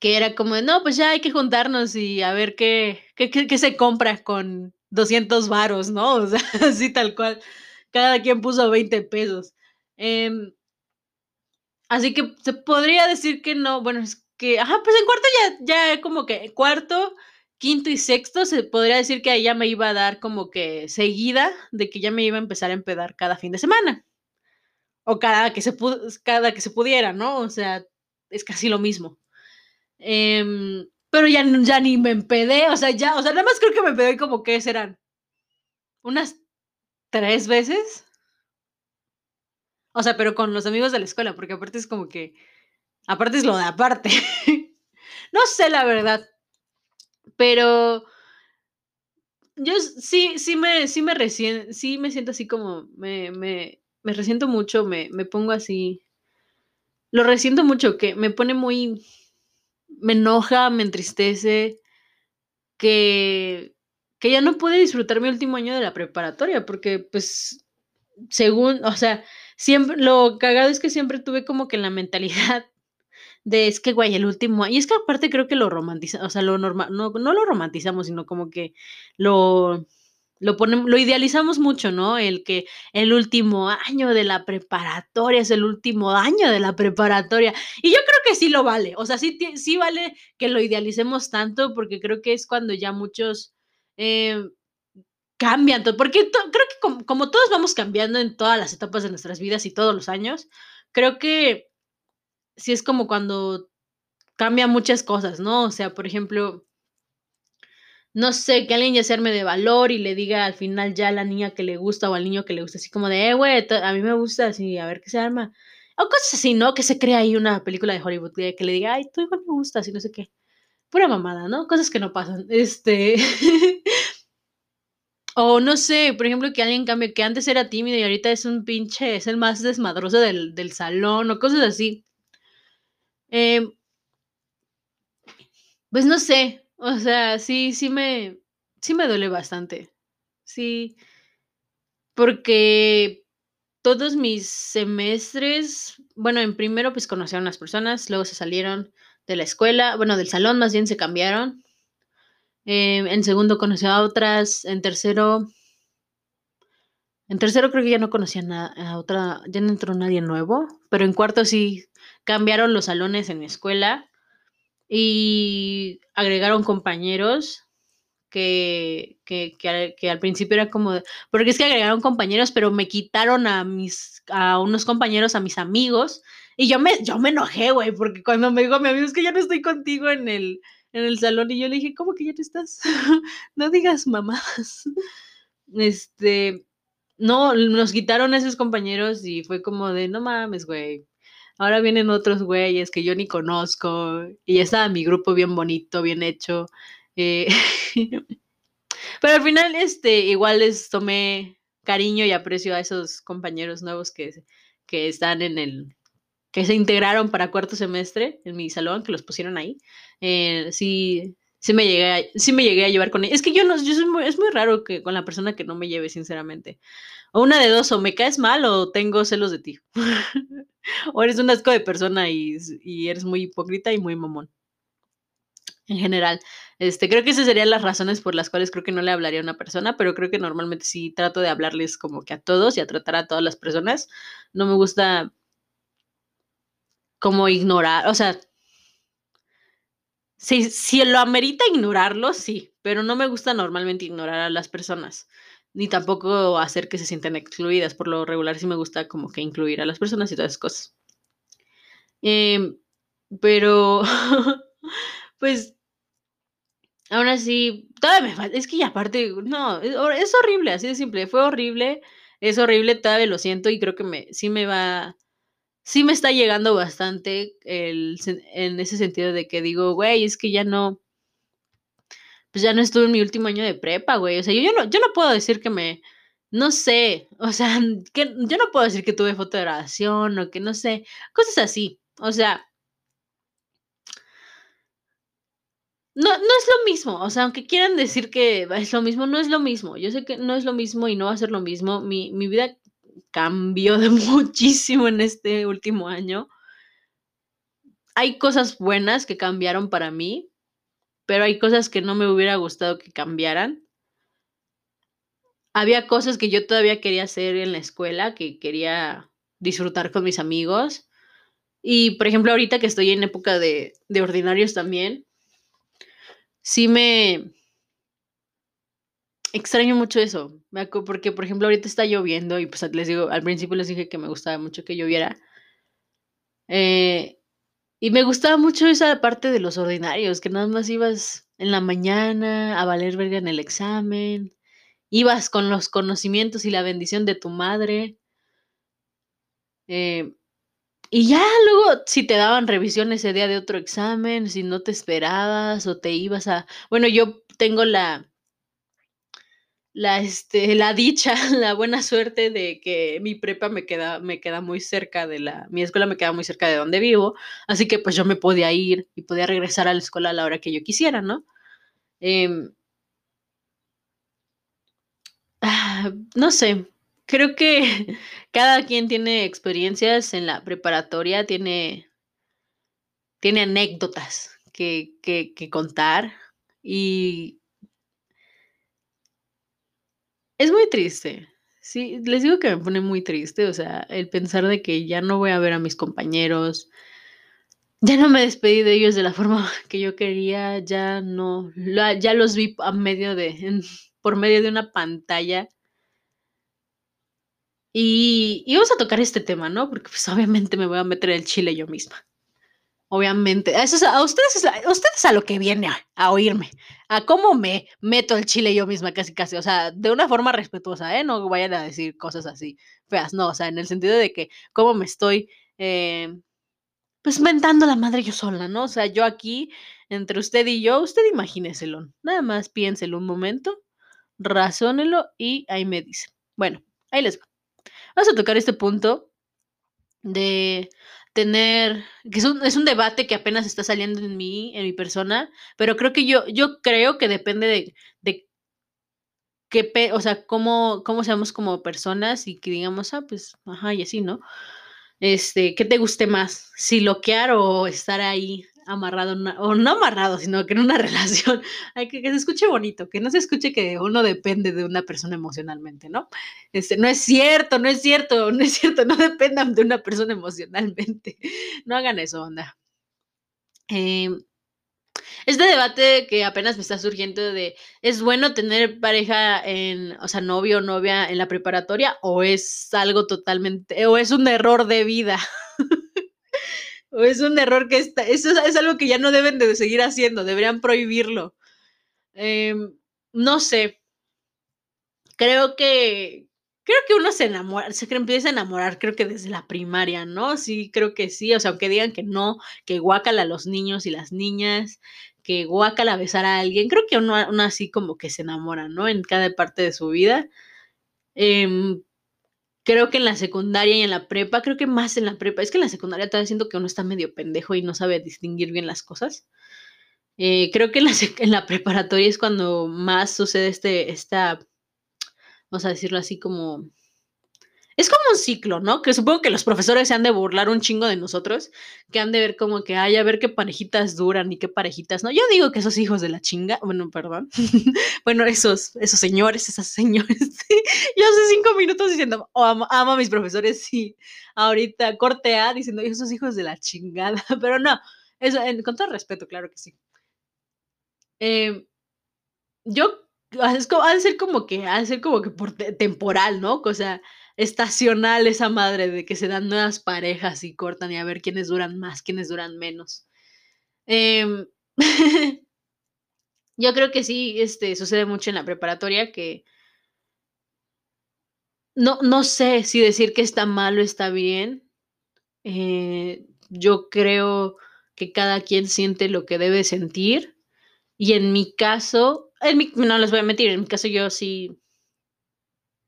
que era como, no, pues ya hay que juntarnos y a ver qué, qué, se compra con 200 varos, ¿no? O sea, (laughs) así tal cual. Cada quien puso 20 pesos. Em, así que se podría decir que no, bueno, es que, ajá, pues en cuarto ya, ya como que cuarto, quinto y sexto, se podría decir que ahí ya me iba a dar como que seguida de que ya me iba a empezar a empedar cada fin de semana. O cada que se, cada que se pudiera, ¿no? O sea, es casi lo mismo. Em, pero ya, ya ni me empedé, o sea, ya, o sea, nada más creo que me empedé como que serán unas tres veces. O sea, pero con los amigos de la escuela, porque aparte es como que, aparte es lo de aparte. (laughs) no sé la verdad, pero yo sí, sí me, sí me recién, sí me siento así como, me, me, me resiento mucho, me, me pongo así, lo resiento mucho, que me pone muy, me enoja, me entristece que, que ya no pude disfrutar mi último año de la preparatoria, porque pues, según, o sea, siempre, lo cagado es que siempre tuve como que la mentalidad (laughs) de es que, güey, el último y es que aparte creo que lo romantizamos, o sea, lo normal, no, no lo romantizamos, sino como que lo lo ponemos, lo idealizamos mucho, ¿no? El que el último año de la preparatoria es el último año de la preparatoria. Y yo creo que sí lo vale. O sea, sí, sí vale que lo idealicemos tanto porque creo que es cuando ya muchos eh, cambian. Porque creo que como, como, todos vamos cambiando en todas las etapas de nuestras vidas y todos los años, creo que sí es como cuando cambian muchas cosas, ¿no? O sea, por ejemplo no sé, que alguien ya se arme de valor y le diga al final ya a la niña que le gusta o al niño que le gusta, así como de, eh, güey, a mí me gusta, así, a ver qué se arma. O cosas así, ¿no? Que se crea ahí una película de Hollywood que, le diga, ay, tú igual me gusta, así, no sé qué. Pura mamada, ¿no? Cosas que no pasan. Este. (laughs) o no sé, por ejemplo, que alguien cambie, que antes era tímido y ahorita es un pinche, es el más desmadroso del, del salón, o cosas así. Eh, pues no sé, o sea, sí, sí me, sí me duele bastante. Sí, porque todos mis semestres, bueno, en primero pues conocí a unas personas, luego se salieron de la escuela, bueno, del salón más bien se cambiaron. Em, en segundo conocí a otras, en tercero, En tercero creo que ya no conocía a, a otra, ya no entró nadie nuevo, pero en cuarto sí cambiaron los salones en mi escuela y agregaron compañeros que, que, que, al principio era como, porque es que agregaron compañeros, pero me quitaron a mis, a unos compañeros, a mis amigos, y yo me, yo me enojé, güey, porque cuando me dijo mi amigo, es que ya no estoy contigo en el, en el salón, y yo le dije, ¿cómo que ya no estás? (laughs) no digas mamás. (laughs) este, no, nos quitaron a esos compañeros y fue como de, no mames, güey. Ahora vienen otros güeyes que yo ni conozco y ya estaba mi grupo bien bonito, bien hecho. Eh, (laughs) pero al final, este, igual les tomé cariño y aprecio a esos compañeros nuevos que, que están en el, que se integraron para cuarto semestre en mi salón, que los pusieron ahí. Eh, sí, sí me llegué a, sí me llegué a llevar con ellos. Es que yo no, yo soy muy, es muy raro que con la persona que no me lleve, sinceramente. O una de dos, o me caes mal o tengo celos de ti. (laughs) o eres un asco de persona y, y, eres muy hipócrita y muy mamón. En general. Este, creo que esas serían las razones por las cuales creo que no le hablaría a una persona, pero creo que normalmente sí trato de hablarles como que a todos y a tratar a todas las personas. No me gusta como ignorar, o sea, si, si lo amerita ignorarlo, sí, pero no me gusta normalmente ignorar a las personas, ni tampoco hacer que se sientan excluidas. Por lo regular sí me gusta como que incluir a las personas y todas esas cosas. Em, pero, (laughs) pues, aún así, todavía me falta, es que ya aparte, no, es, horrible, así de simple, fue horrible, es horrible, todavía lo siento y creo que me, sí me va sí me está llegando bastante el, en ese sentido de que digo, güey, es que ya no, pues ya no estuve en mi último año de prepa, güey. O sea, yo, no, yo no puedo decir que me, no sé, (laughs) o sea, que yo no puedo decir que tuve foto de grabación o que no sé, cosas así. O sea, no, no es lo mismo, o sea, aunque quieran decir que es lo mismo, no es lo mismo. Yo sé que no es lo mismo y no va a ser lo mismo. Mi, mi vida cambió de (laughs) muchísimo en este último año. Hay cosas buenas que cambiaron para mí, pero hay cosas que no me hubiera gustado que cambiaran. Había cosas que yo todavía quería hacer en la escuela, que quería disfrutar con mis amigos. Y, por ejemplo, ahorita que estoy en época de, de ordinarios también, sí me, extraño mucho eso, porque por ejemplo ahorita está lloviendo y pues les digo, al principio les dije que me gustaba mucho que lloviera. Eh, y me gustaba mucho esa parte de los ordinarios, que nada más ibas en la mañana a valer verga en el examen, ibas con los conocimientos y la bendición de tu madre. Eh, y ya luego, si te daban revisión ese día de otro examen, si no te esperabas o te ibas a... Bueno, yo tengo la, la, este, la dicha, (laughs) la buena suerte de que mi prepa me queda, me queda muy cerca de la, mi escuela me queda muy cerca de donde vivo, así que pues yo me podía ir y podía regresar a la escuela a la hora que yo quisiera, ¿no? Em, ah, no sé, creo que (laughs) cada quien tiene experiencias en la preparatoria, tiene, tiene anécdotas que, que, que contar y es muy triste. Sí, les digo que me pone muy triste, o sea, el pensar de que ya no voy a ver a mis compañeros, ya no me despedí de ellos de la forma (laughs) que yo quería, ya no, ya los vi a medio de, por medio de una pantalla. Y, y, vamos a tocar este tema, ¿no? Porque pues obviamente me voy a meter el chile yo misma. Obviamente. Eso, a ustedes, a ustedes a lo que viene a, oírme. A cómo me meto el chile yo misma, casi, casi. O sea, de una forma respetuosa, ¿eh? No vayan a decir cosas así feas. No, o sea, en el sentido de que cómo me estoy, eh, pues, mentando la madre yo sola, ¿no? O sea, yo aquí, entre usted y yo, usted imagíneselo. Nada más piénselo un momento, razónelo y ahí me dice. Bueno, ahí les va. Vamos a tocar este punto de tener, que es un, es un, debate que apenas está saliendo en mí, en mi persona, pero creo que yo, yo creo que depende de, de qué, o sea, cómo, cómo seamos como personas y que digamos, ah, pues, ajá, y así, ¿no? Este, ¿qué te guste más? Si loquear o estar ahí amarrado, o no amarrado, sino que en una (laughs) relación, hay que, que se escuche bonito, que no se escuche que uno depende de una persona emocionalmente, ¿no? Este, no es cierto, no es cierto, (laughs) no es cierto, no dependan de una persona emocionalmente, (laughs) no hagan eso, onda. Eh, este debate que apenas me está surgiendo de, ¿es bueno tener pareja en, o sea, novio o novia en la preparatoria o es algo totalmente, o es un error de vida? Es un error que está, eso es, algo que ya no deben de seguir haciendo, deberían prohibirlo. Em, no sé, creo que, creo que uno se enamora, se empieza a enamorar, creo que desde la primaria, ¿no? Sí, creo que sí, o sea, aunque digan que no, que guácala a los niños y las niñas, que guácala besar a alguien, creo que uno, así como que se enamora, ¿no? En cada parte de su vida. Em, creo que en la secundaria y en la prepa, creo que más en la prepa, es que en la secundaria estaba diciendo que uno está medio pendejo y no sabe distinguir bien las cosas. Eh, creo que en la, en la preparatoria es cuando más sucede este, esta vamos a decirlo así como... Es como un ciclo, ¿no? Que supongo que los profesores se han de burlar un chingo de nosotros, que han de ver como que, ay, a ver qué parejitas duran y qué parejitas no. Yo digo que esos hijos de la chinga, bueno, perdón. (laughs) bueno, esos, esos señores, esas señores. (laughs) Yo hace cinco minutos diciendo, oh, amo, a mis profesores, y Ahorita cortea diciendo, esos hijos de la chingada. (laughs) Pero no, eso, con todo respeto, claro que sí. Eh, yo como, ha de ser como que, ha de ser como que por temporal, ¿no? O sea, estacional esa madre de que se dan nuevas parejas y cortan y a ver quiénes duran más, quiénes duran menos. Em, (laughs) yo creo que sí, este, sucede mucho en la preparatoria que no, no sé si decir que está mal o está bien. Eh, yo creo que cada quien siente lo que debe sentir. Y en mi caso, no les voy a mentir, en mi caso yo sí,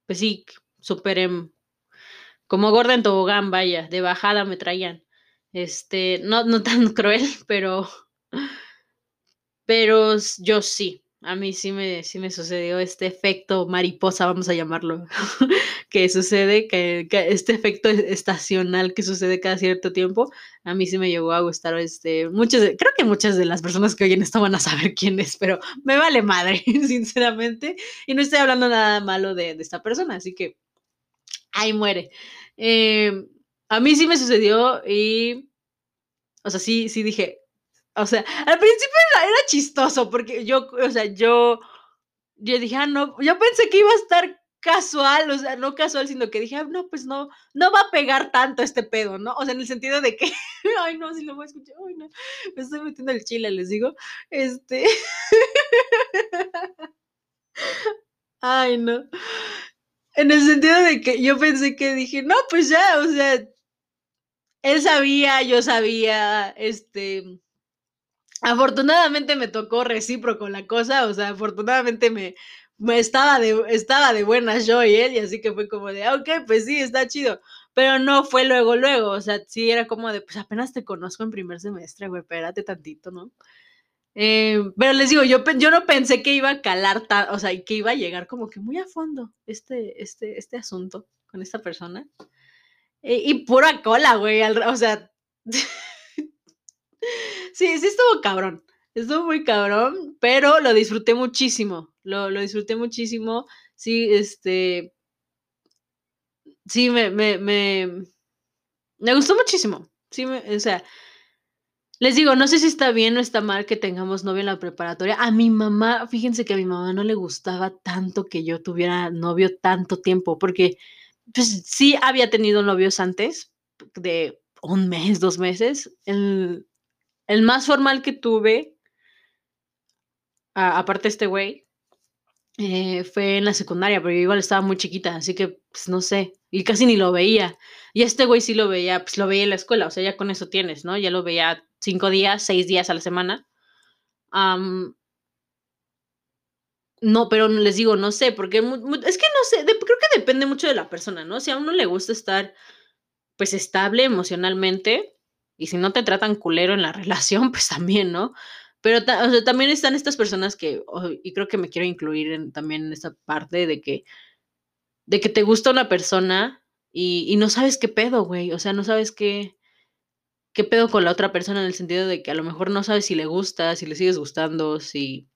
pues sí, superé como gorda en tobogán, vaya, de bajada me traían. Este, no, no (laughs) tan cruel, pero, pero yo sí. A mí sí me, sí me sucedió este efecto mariposa, vamos a llamarlo, (laughs) que sucede, que, este efecto estacional que sucede cada cierto tiempo, a mí sí me llegó a gustar, este, muchas, creo que muchas de las personas que oyen esto van a saber quién es, pero me vale madre, (laughs) sinceramente, y no estoy hablando nada malo de, esta persona, así que ahí muere. Em, a mí sí me sucedió y, o sea, sí, sí dije, o sea, al principio era, chistoso porque yo, o sea, yo, yo dije, ah, no, yo pensé que iba a estar casual, o sea, no casual, sino que dije, ah, no, pues no, no va a pegar tanto este pedo, ¿no? O sea, en el sentido de que, (laughs) ay, no, si lo voy a escuchar, ay, no, me estoy metiendo el chile, les digo, este, (laughs) ay, no. En el sentido de que yo pensé que dije, no, pues ya, o sea, él sabía, yo sabía, este, afortunadamente me tocó recíproco la cosa, o sea, afortunadamente me, me estaba, de, estaba de buenas yo y él, y así que fue como de, ok, pues sí, está chido, pero no fue luego, luego, o sea, sí era como de, pues apenas te conozco en primer semestre, güey, espérate tantito, ¿no? Eh, pero les digo, yo, yo no pensé que iba a calar, o sea, que iba a llegar como que muy a fondo este, este, este asunto con esta persona. Eh, y pura cola, güey, o sea... (laughs) Sí, sí estuvo cabrón. Estuvo muy cabrón, pero lo disfruté muchísimo. Lo, lo disfruté muchísimo. Sí, este. Sí, me, me, me, me gustó muchísimo. Sí, me, o sea, les digo, no sé si está bien o está mal que tengamos novio en la preparatoria. A mi mamá, fíjense que a mi mamá no le gustaba tanto que yo tuviera novio tanto tiempo, porque pues sí había tenido novios antes, de un mes, dos meses. El, el más formal que tuve, aparte de este güey, eh, fue en la secundaria, pero yo igual estaba muy chiquita, así que, pues no sé, y casi ni lo veía. Y este güey sí lo veía, pues lo veía en la escuela, o sea, ya con eso tienes, ¿no? Ya lo veía cinco días, seis días a la semana. no, pero les digo, no sé, porque es que no sé, creo que depende mucho de la persona, ¿no? Si a uno le gusta estar, pues, estable emocionalmente, y si no te tratan culero en la (laughs) relación, pues también, ¿no? Pero también están estas personas que, y creo que me quiero incluir también en esta parte de que, de que te gusta una persona y, no sabes qué pedo, güey. O sea, no sabes qué, qué pedo con la otra persona en el sentido de que a lo mejor no sabes si le gusta, si le sigues gustando, si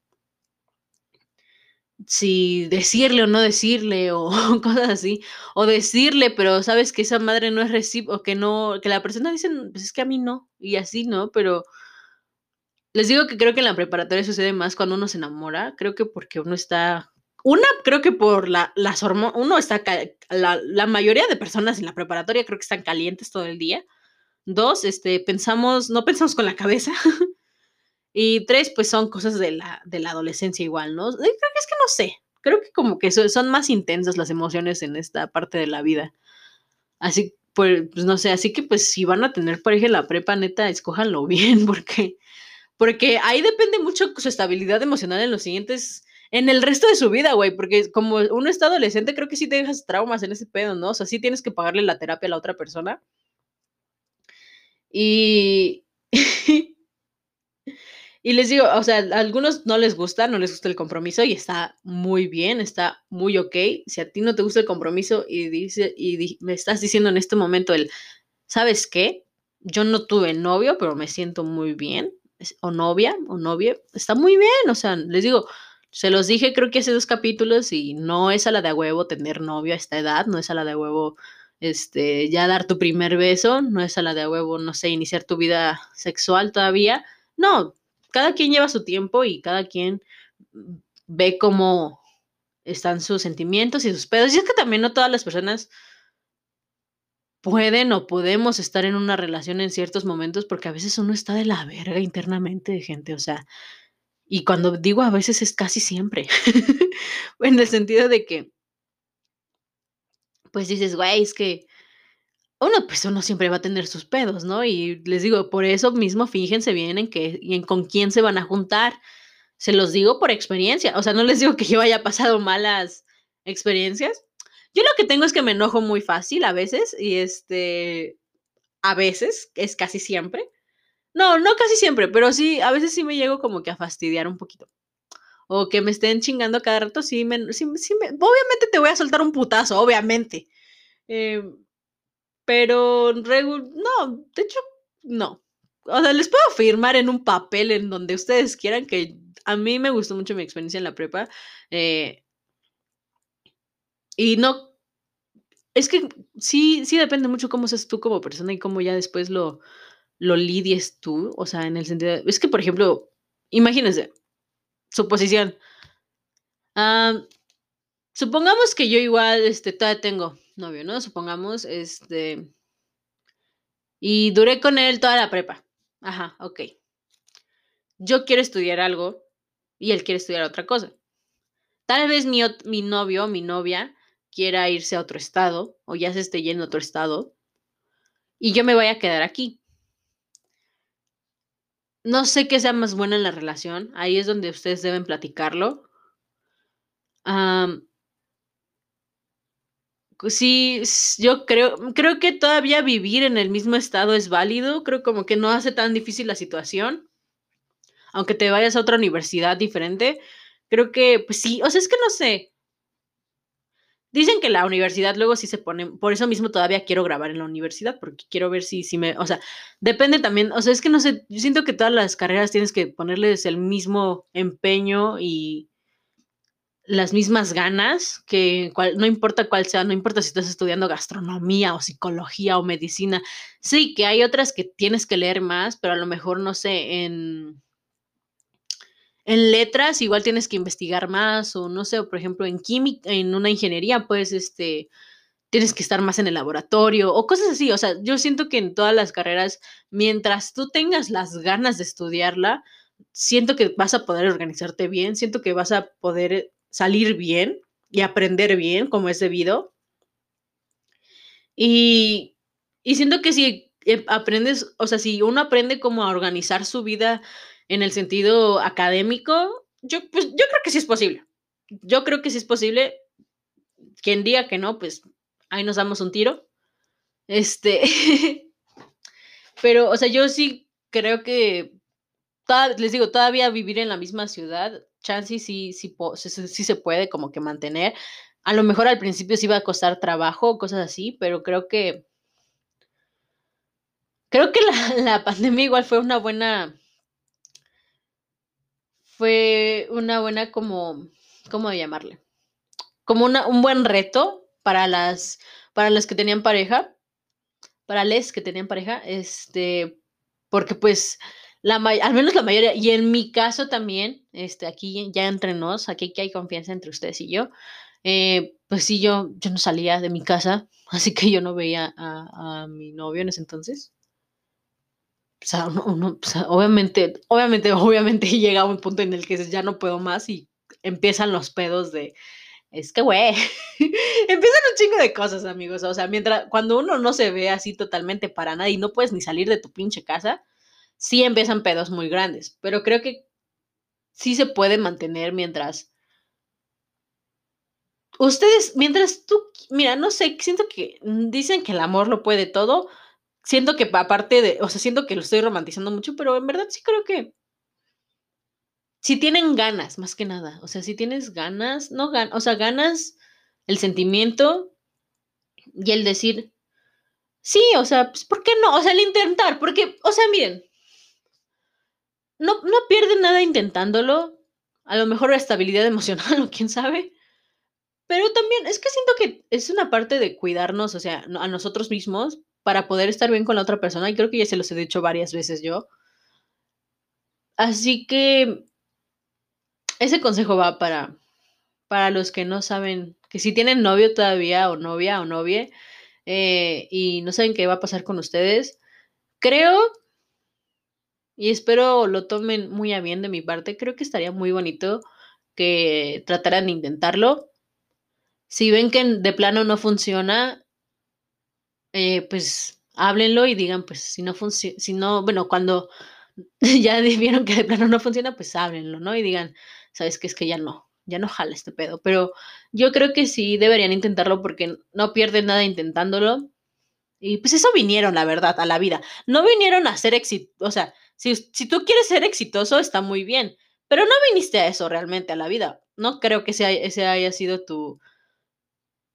si decirle o no decirle o (laughs) cosas así, o decirle, pero sabes que esa madre no es recíproco, que no, que la persona dice, pues es que a mí no, y así, ¿no? Pero les digo que creo que en la preparatoria sucede más cuando uno se enamora, creo que porque uno está, una, creo que por la, las hormonas, uno está, la, la mayoría de personas en la preparatoria creo que están calientes todo el día. Dos, este, pensamos, no pensamos con la cabeza. Y tres, pues son cosas de la, de la adolescencia igual, ¿no? Creo que es que no sé. Creo que como que son más intensas las emociones en esta parte de la vida. Así, pues, no sé, así que pues si van a tener pareja en la prepa, neta, escójanlo (laughs) bien, porque, porque ahí depende mucho su estabilidad emocional en los siguientes, en el resto de su vida, güey, porque como uno está adolescente, creo que sí te dejas traumas en ese pedo, ¿no? O sea, sí tienes que pagarle la terapia a la otra persona. Y, (laughs) Y les digo, o sea, a algunos no les gusta, no les gusta el compromiso y está muy bien, está muy ok. Si a ti no te gusta el compromiso y, dice, y me estás diciendo en este momento el, ¿sabes qué? Yo no tuve novio, pero me siento muy bien, o novia, o novia, está muy bien, o sea, les digo, se los dije creo que hace dos capítulos y no es a la de huevo tener novio a esta edad, no es a la de huevo este, ya dar tu primer beso, no es a la de huevo, no sé, iniciar tu vida sexual todavía. No, cada quien lleva su tiempo y cada quien ve cómo están sus sentimientos y sus pedos. Y es que también no todas las personas pueden o podemos estar en una relación en ciertos momentos porque a veces uno está de la verga internamente de gente, o sea, y cuando digo a veces es casi siempre, (laughs) en el sentido de que, pues dices, güey, es que uno, pues uno siempre va a tener sus pedos, ¿no? Y les digo, por eso mismo fíjense bien en que y en con quién se van a juntar. Se los digo por experiencia. O sea, no les digo que yo haya pasado malas experiencias. Yo lo que tengo es que me enojo muy fácil a veces y este, a veces, es casi siempre. No, no casi siempre, pero sí, a veces sí me llego como que a fastidiar un poquito. O que me estén chingando cada rato, sí, me, sí, sí me, obviamente te voy a soltar un putazo, obviamente. Eh, pero, no, de hecho, no. O sea, les puedo firmar en un papel en donde ustedes quieran que a mí me gustó mucho mi experiencia en la prepa. Eh, y no, es que sí, sí depende mucho cómo seas tú como persona y cómo ya después lo, lo lidies tú. O sea, en el sentido, es que, por ejemplo, imagínense, suposición. supongamos que yo igual, este, todavía tengo novio, ¿no? Supongamos, este... Y duré con él toda la prepa. Ajá, ok. Yo quiero estudiar algo y él quiere estudiar otra cosa. Tal vez mi, mi novio mi novia quiera irse a otro estado o ya se esté yendo a otro estado y yo me voy a quedar aquí. No sé qué sea más bueno en la relación. Ahí es donde ustedes deben platicarlo. Sí, yo creo, creo que todavía vivir en el mismo estado es válido, creo como que no hace tan difícil la situación, aunque te vayas a otra universidad diferente, creo que, pues sí, o sea, es que no sé. Dicen que la universidad luego sí se pone, por eso mismo todavía quiero grabar en la universidad, porque quiero ver si, si me, o sea, depende también, o sea, es que no sé, yo siento que todas las carreras tienes que ponerles el mismo empeño y, las mismas ganas, que no importa cuál sea, no importa si estás estudiando gastronomía o psicología o medicina. Sí, que hay otras que tienes que leer más, pero a lo mejor, no sé, en, en letras igual tienes que investigar más o no sé, por ejemplo, en química, en una ingeniería, pues, este, tienes que estar más en el laboratorio o cosas así. O sea, yo siento que en todas las carreras, mientras tú tengas las ganas de estudiarla, siento que vas a poder organizarte bien, siento que vas a poder salir bien y aprender bien como es debido. Y, y siento que si eh, aprendes, o sea, si uno aprende cómo organizar su vida en el sentido académico, yo, pues, yo creo que sí es posible. Yo creo que sí es posible. Quien diga que no, pues ahí nos damos un tiro. Este, (laughs) pero, o sea, yo sí creo que, les digo, todavía vivir en la misma ciudad chance sí, sí, sí, se puede como que mantener. A lo mejor al principio sí va a costar trabajo, cosas así, pero creo que creo que la, (laughs) la pandemia igual fue una buena, fue una buena como, ¿cómo llamarle? Como una, un buen reto para las, para las que tenían pareja, para les que tenían pareja, este, porque pues la al menos la mayoría, y en mi caso también, este, aquí ya entre nos, aquí que hay confianza entre ustedes y yo, eh, pues sí, yo, yo no salía de mi casa, (laughs) así que yo no veía a, a mi novio en ese entonces. O sea, uno, o sea, obviamente, obviamente, (laughs) obviamente llega un punto en el que ya no puedo más y empiezan los pedos de, es que, güey, (laughs) empiezan un chingo de cosas, amigos. O sea, mientras, cuando uno no se ve así totalmente para nada y no puedes ni salir de tu pinche casa, sí empiezan pedos muy grandes. Pero creo que sí se puede mantener mientras. Ustedes, mientras tú, mira, no sé, siento que dicen que el amor lo puede todo. Siento que aparte de, o sea, siento que lo estoy romantizando mucho, pero en verdad sí creo que si tienen ganas, más que nada, o sea, si tienes ganas, no ganas, o sea, ganas el sentimiento y el decir, sí, o sea, pues, ¿por qué no? O sea, el intentar, porque, o sea, miren, no, no pierden nada intentándolo, a lo mejor la estabilidad (laughs) emocional o quién sabe, pero también es que siento que es una parte de cuidarnos, o sea, a nosotros mismos para poder estar bien con la otra persona, y creo que ya se los he dicho varias veces yo. Así que ese consejo va para, para los que no saben, que si tienen novio todavía o novia o novia eh, y no saben qué va a pasar con ustedes, creo y espero lo tomen muy a bien de mi parte, creo que estaría muy bonito que trataran de intentarlo. Si ven que de plano no funciona, eh, pues háblenlo y digan, pues si no funciona, si no, bueno, cuando (laughs) ya vieron que de plano no funciona, pues háblenlo, ¿no? Y digan, sabes que es que ya no, ya no jala este pedo. Pero yo creo que sí deberían intentarlo porque no pierden nada intentándolo. Y pues eso vinieron, la verdad, a la vida. No vinieron a ser éxito, o sea, si, si tú quieres ser exitoso, está muy bien, pero no viniste a eso realmente, a la vida. No creo que ese haya sido tu,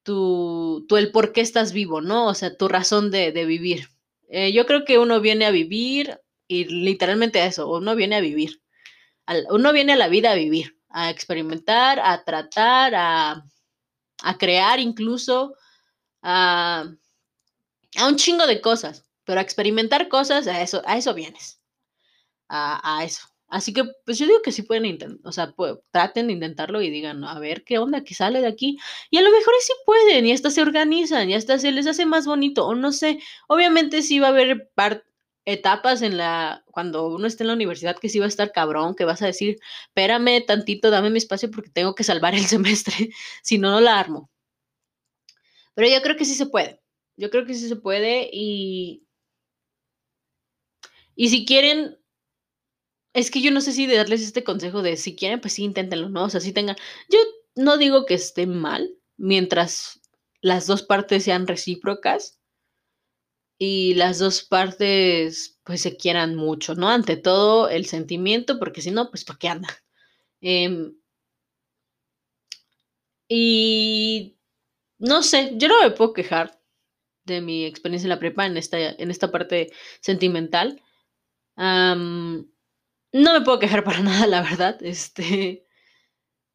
tu, tu, el por qué estás vivo, ¿no? O sea, tu razón de, de vivir. Eh, yo creo que uno viene a vivir y literalmente a eso, uno viene a vivir uno viene a la vida a vivir, a experimentar, a tratar, a, a crear incluso, a, a, un chingo de cosas, pero a experimentar cosas, a eso, a eso vienes, a, a eso. Así que, pues yo digo que sí pueden intentar, o sea, traten de intentarlo y digan, a ver qué onda, qué sale de aquí. Y a lo mejor sí pueden, y hasta se organizan, y hasta se les hace más bonito, o no sé. Obviamente sí va a haber etapas en la, cuando uno esté en la universidad que sí va a estar cabrón, que vas a decir, espérame tantito, dame mi espacio porque tengo que salvar el (laughs) semestre, si no, no la armo. Pero yo creo que sí se puede, yo creo que sí se puede y, y si quieren, es que yo no sé si darles este consejo de si quieren, pues sí, inténtenlo, ¿no? O sea, si tengan, yo no digo que esté mal mientras las dos partes sean recíprocas, y las dos partes pues se quieran mucho, ¿no? Ante todo el sentimiento, porque si no, pues ¿para qué andan? Em, y no sé, yo no me puedo quejar de mi experiencia en la prepa en esta, en esta parte sentimental. No me puedo quejar para (laughs) nada, la verdad. Este,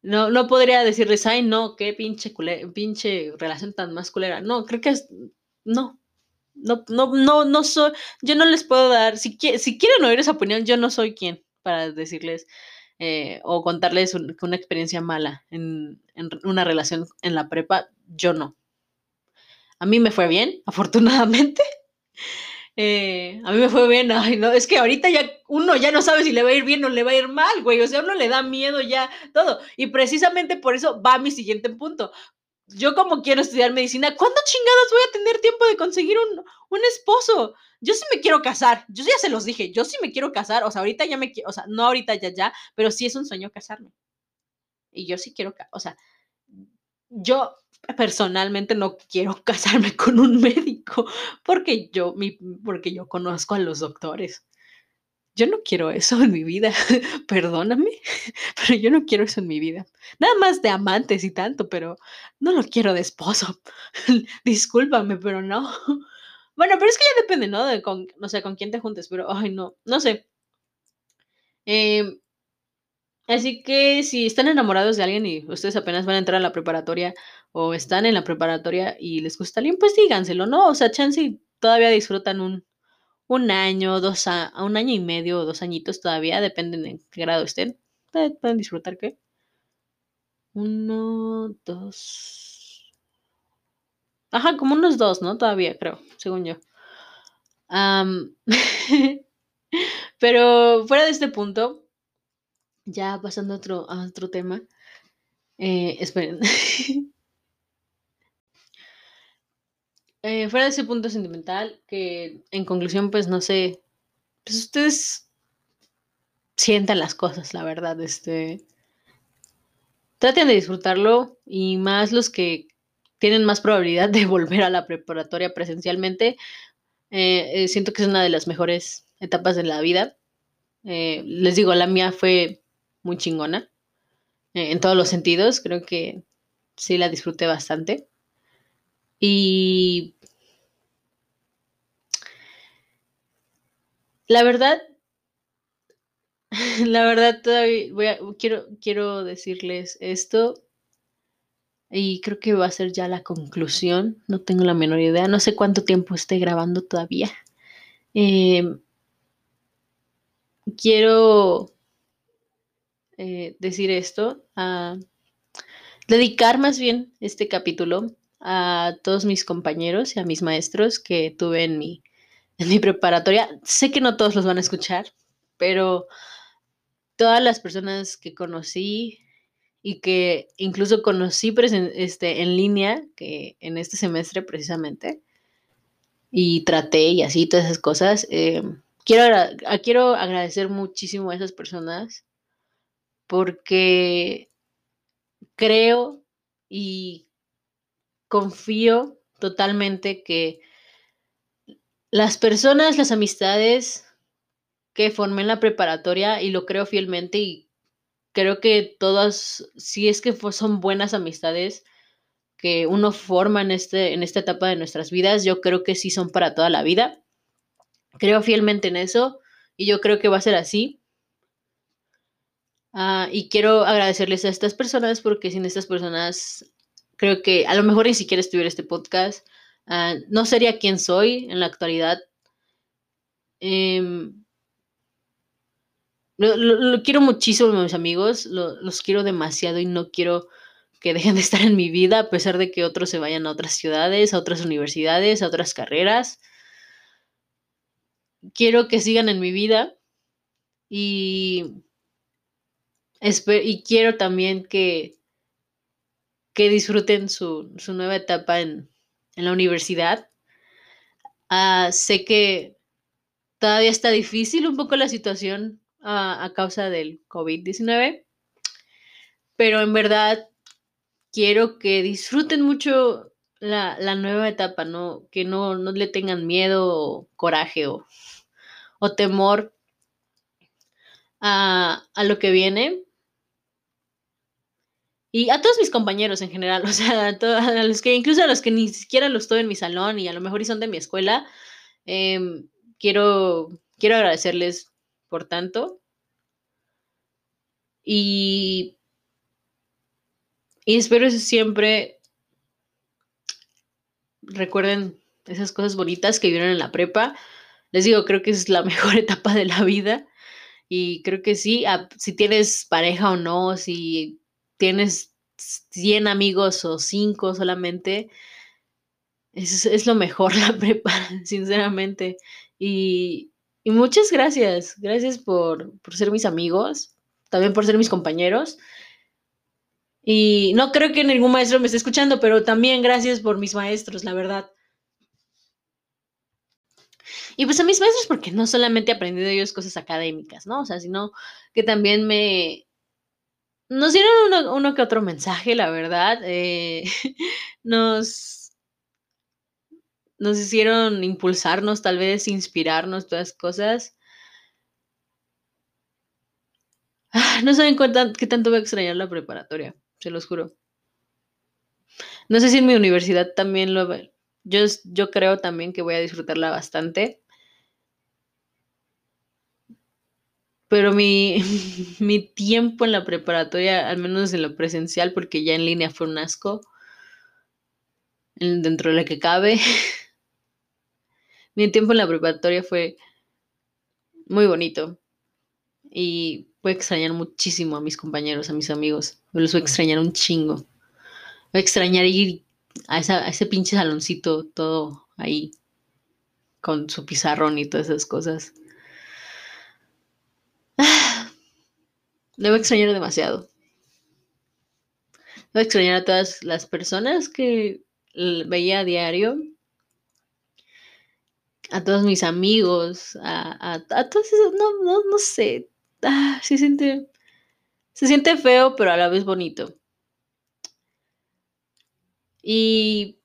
no, no podría decirles, ay, no, qué pinche, pinche relación tan masculera. No, creo que es, no, no, no, no, no soy, yo no les puedo dar, si, si quieren oír esa opinión, yo no soy quien para decirles eh, o contarles una experiencia mala en, una relación en la prepa, yo no. A mí me fue bien, (laughs) afortunadamente. Eh, a mí me fue bien, ay, no, es que ahorita ya uno ya no sabe si le va a ir bien o le va a ir mal, güey, o sea, uno le da miedo ya todo. Y precisamente por eso va mi siguiente punto, yo como quiero estudiar medicina, ¿cuándo chingados voy a tener tiempo de conseguir un, un, esposo? Yo sí me quiero casar, yo ya se los dije, yo sí me quiero casar, o sea, ahorita ya me quiero, o sea, no ahorita ya, ya, pero sí es un sueño casarme. Y yo sí quiero, o sea, yo personalmente no quiero (laughs) casarme con un médico porque yo, mi, porque yo conozco a los doctores yo no quiero eso en mi vida, (laughs) perdóname, (laughs) pero yo no quiero eso en mi vida. Nada más de amantes y tanto, pero no lo quiero de esposo. Discúlpame, pero no. Bueno, pero es que ya depende, ¿no? De con, o sea, con quién te juntes, pero, ay, no, no sé. Em, así que si están enamorados de alguien y ustedes apenas van a entrar a la preparatoria o están en la preparatoria y les gusta alguien, pues díganselo, ¿no? O sea, chance todavía disfrutan un, un año, dos a, un año y medio o dos añitos todavía, dependen de qué grado estén. Pueden disfrutar qué. Uno, dos. Ajá, como unos dos, ¿no? Todavía, creo, según yo. (laughs) pero fuera de este punto, ya pasando a otro, otro tema. Eh, esperen. (laughs) Eh, fuera de ese punto sentimental, que en conclusión, pues no sé, pues ustedes sientan las cosas, la verdad, este, traten de disfrutarlo y más los que tienen más probabilidad de (laughs) volver a la preparatoria presencialmente, eh, siento que es una de las mejores etapas de la vida. les digo, la mía fue muy chingona en todos los sentidos, creo que sí la disfruté bastante. Y la verdad, (laughs) la verdad todavía quiero, quiero decirles esto y creo que va a ser ya la conclusión. No tengo la menor idea, no sé cuánto tiempo esté grabando todavía. Em, quiero eh, decir esto, a dedicar más bien este capítulo a todos mis compañeros y a mis maestros que tuve en mi, en mi preparatoria. Sé que no todos los van a escuchar, pero todas las personas que conocí y que incluso conocí este, en línea, que en este semestre precisamente, y traté y así todas esas cosas, eh, quiero, quiero agradecer muchísimo a esas personas porque creo y confío totalmente que las personas, las amistades que formé en la preparatoria, y lo creo fielmente, y creo que todas, si es que son buenas amistades que uno forma en, este, en esta etapa de nuestras vidas, yo creo que sí son para toda la vida. Creo fielmente en eso y yo creo que va a ser así. Ah, y quiero agradecerles a estas personas porque sin estas personas creo que a lo mejor ni siquiera estuviera este podcast. Ah, no sería quien soy en la actualidad. Em, lo, quiero muchísimo mis amigos, los quiero demasiado y no quiero que dejen de estar en mi vida a pesar de que otros se vayan a otras ciudades, a otras universidades, a otras carreras. Quiero que sigan en mi vida y, y quiero también que que disfruten su, nueva etapa en, la universidad. Ah, sé que todavía está difícil un poco la situación ah, a causa del COVID-19, pero en verdad quiero que disfruten mucho la, nueva etapa, ¿no? que no, le tengan miedo o coraje o, temor a, a lo que viene, y a todos mis compañeros en general, (laughs) o sea, a, los que, incluso a los que ni siquiera los estoy en mi salón y a lo mejor y son de mi escuela, em, quiero, quiero agradecerles por tanto. Y, y espero siempre recuerden esas cosas bonitas que vieron en la prepa. Les digo, creo que es la (laughs) mejor etapa de la vida. Y creo que sí, si tienes pareja o no, si tienes 100 amigos o 5 solamente, es, es lo mejor (laughs) la prepa, sinceramente. Y, y muchas gracias, gracias por, por, ser mis amigos, también por ser mis compañeros. Y no creo que ningún maestro me esté escuchando, pero también gracias por mis maestros, la verdad. Y pues a mis maestros, porque no solamente he aprendido ellos cosas académicas, ¿no? O sea, sino que también me, nos dieron uno, que otro mensaje, la verdad. Eh, (laughs) nos, nos hicieron impulsarnos, tal vez inspirarnos, todas cosas. Ah, no saben qué tanto voy a extrañar la preparatoria, se los juro. No sé si en mi universidad también lo, Yo, yo creo también que voy a disfrutarla bastante. Pero mi, (laughs) mi tiempo en la preparatoria, al menos en lo presencial, porque ya en línea fue un asco, dentro de la que cabe, (laughs) mi tiempo en la preparatoria fue muy bonito. Y voy a extrañar muchísimo a mis compañeros, a mis amigos. Los voy a extrañar un chingo. Voy a extrañar ir a, a ese pinche saloncito todo ahí con su pizarrón y todas esas cosas. Le voy a extrañar demasiado. Voy a extrañar a todas las personas que veía a diario. A todos mis amigos, a, a, todos esos, no, no, no sé. Ah, se siente, se siente feo, pero a la vez bonito. Y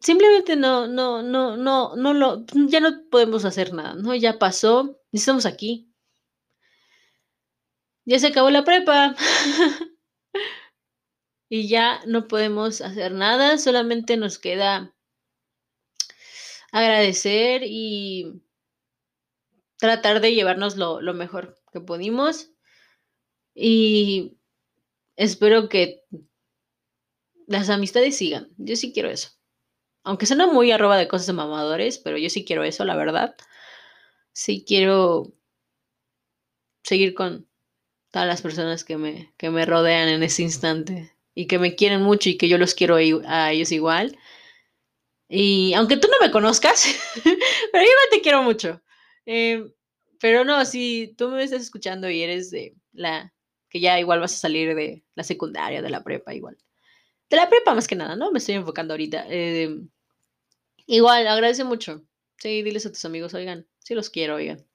simplemente no, no, no, no, no lo, ya no podemos hacer nada, ¿no? Ya pasó, estamos aquí. Ya se acabó la prepa. (laughs) y ya no podemos hacer nada, solamente nos queda agradecer y tratar de llevarnos lo, lo mejor que pudimos. Y espero que las amistades sigan. Yo sí quiero eso. Aunque suena muy arroba de cosas de mamadores, pero yo sí quiero eso, la verdad. Sí quiero seguir con todas las personas que me, que me rodean en ese instante y que me quieren mucho y que yo los quiero a ellos igual. Y aunque tú no me conozcas, (laughs) pero yo te quiero mucho. Eh, pero no, si tú me estás escuchando y eres de la que ya igual vas a salir de la secundaria, de la prepa, igual. De la prepa más que nada, ¿no? Me estoy enfocando ahorita. Eh, Igual, agradece mucho. Sí, diles a tus amigos, oigan, sí los quiero, oigan.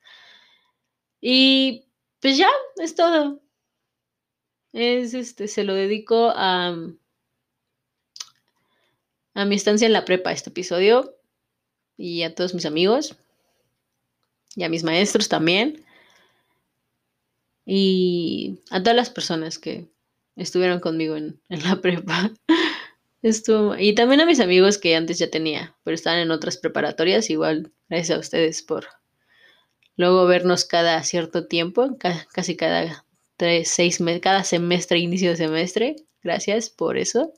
Y pues ya, es todo. Es este, se lo dedico a, a mi estancia en la prepa, este episodio. Y a todos mis amigos. Y a mis maestros también. Y a todas las personas que estuvieron conmigo en, en la (laughs) prepa. Estuvo, y también a mis amigos que antes ya tenía, pero estaban en otras preparatorias, igual gracias a ustedes por luego vernos cada cierto tiempo, casi cada tres, seis meses, cada semestre, inicio de semestre. Gracias por eso.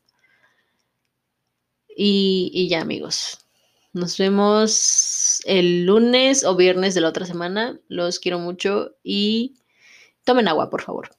Y, y ya amigos, nos vemos el lunes o viernes de la otra semana. Los quiero mucho y tomen agua, por favor.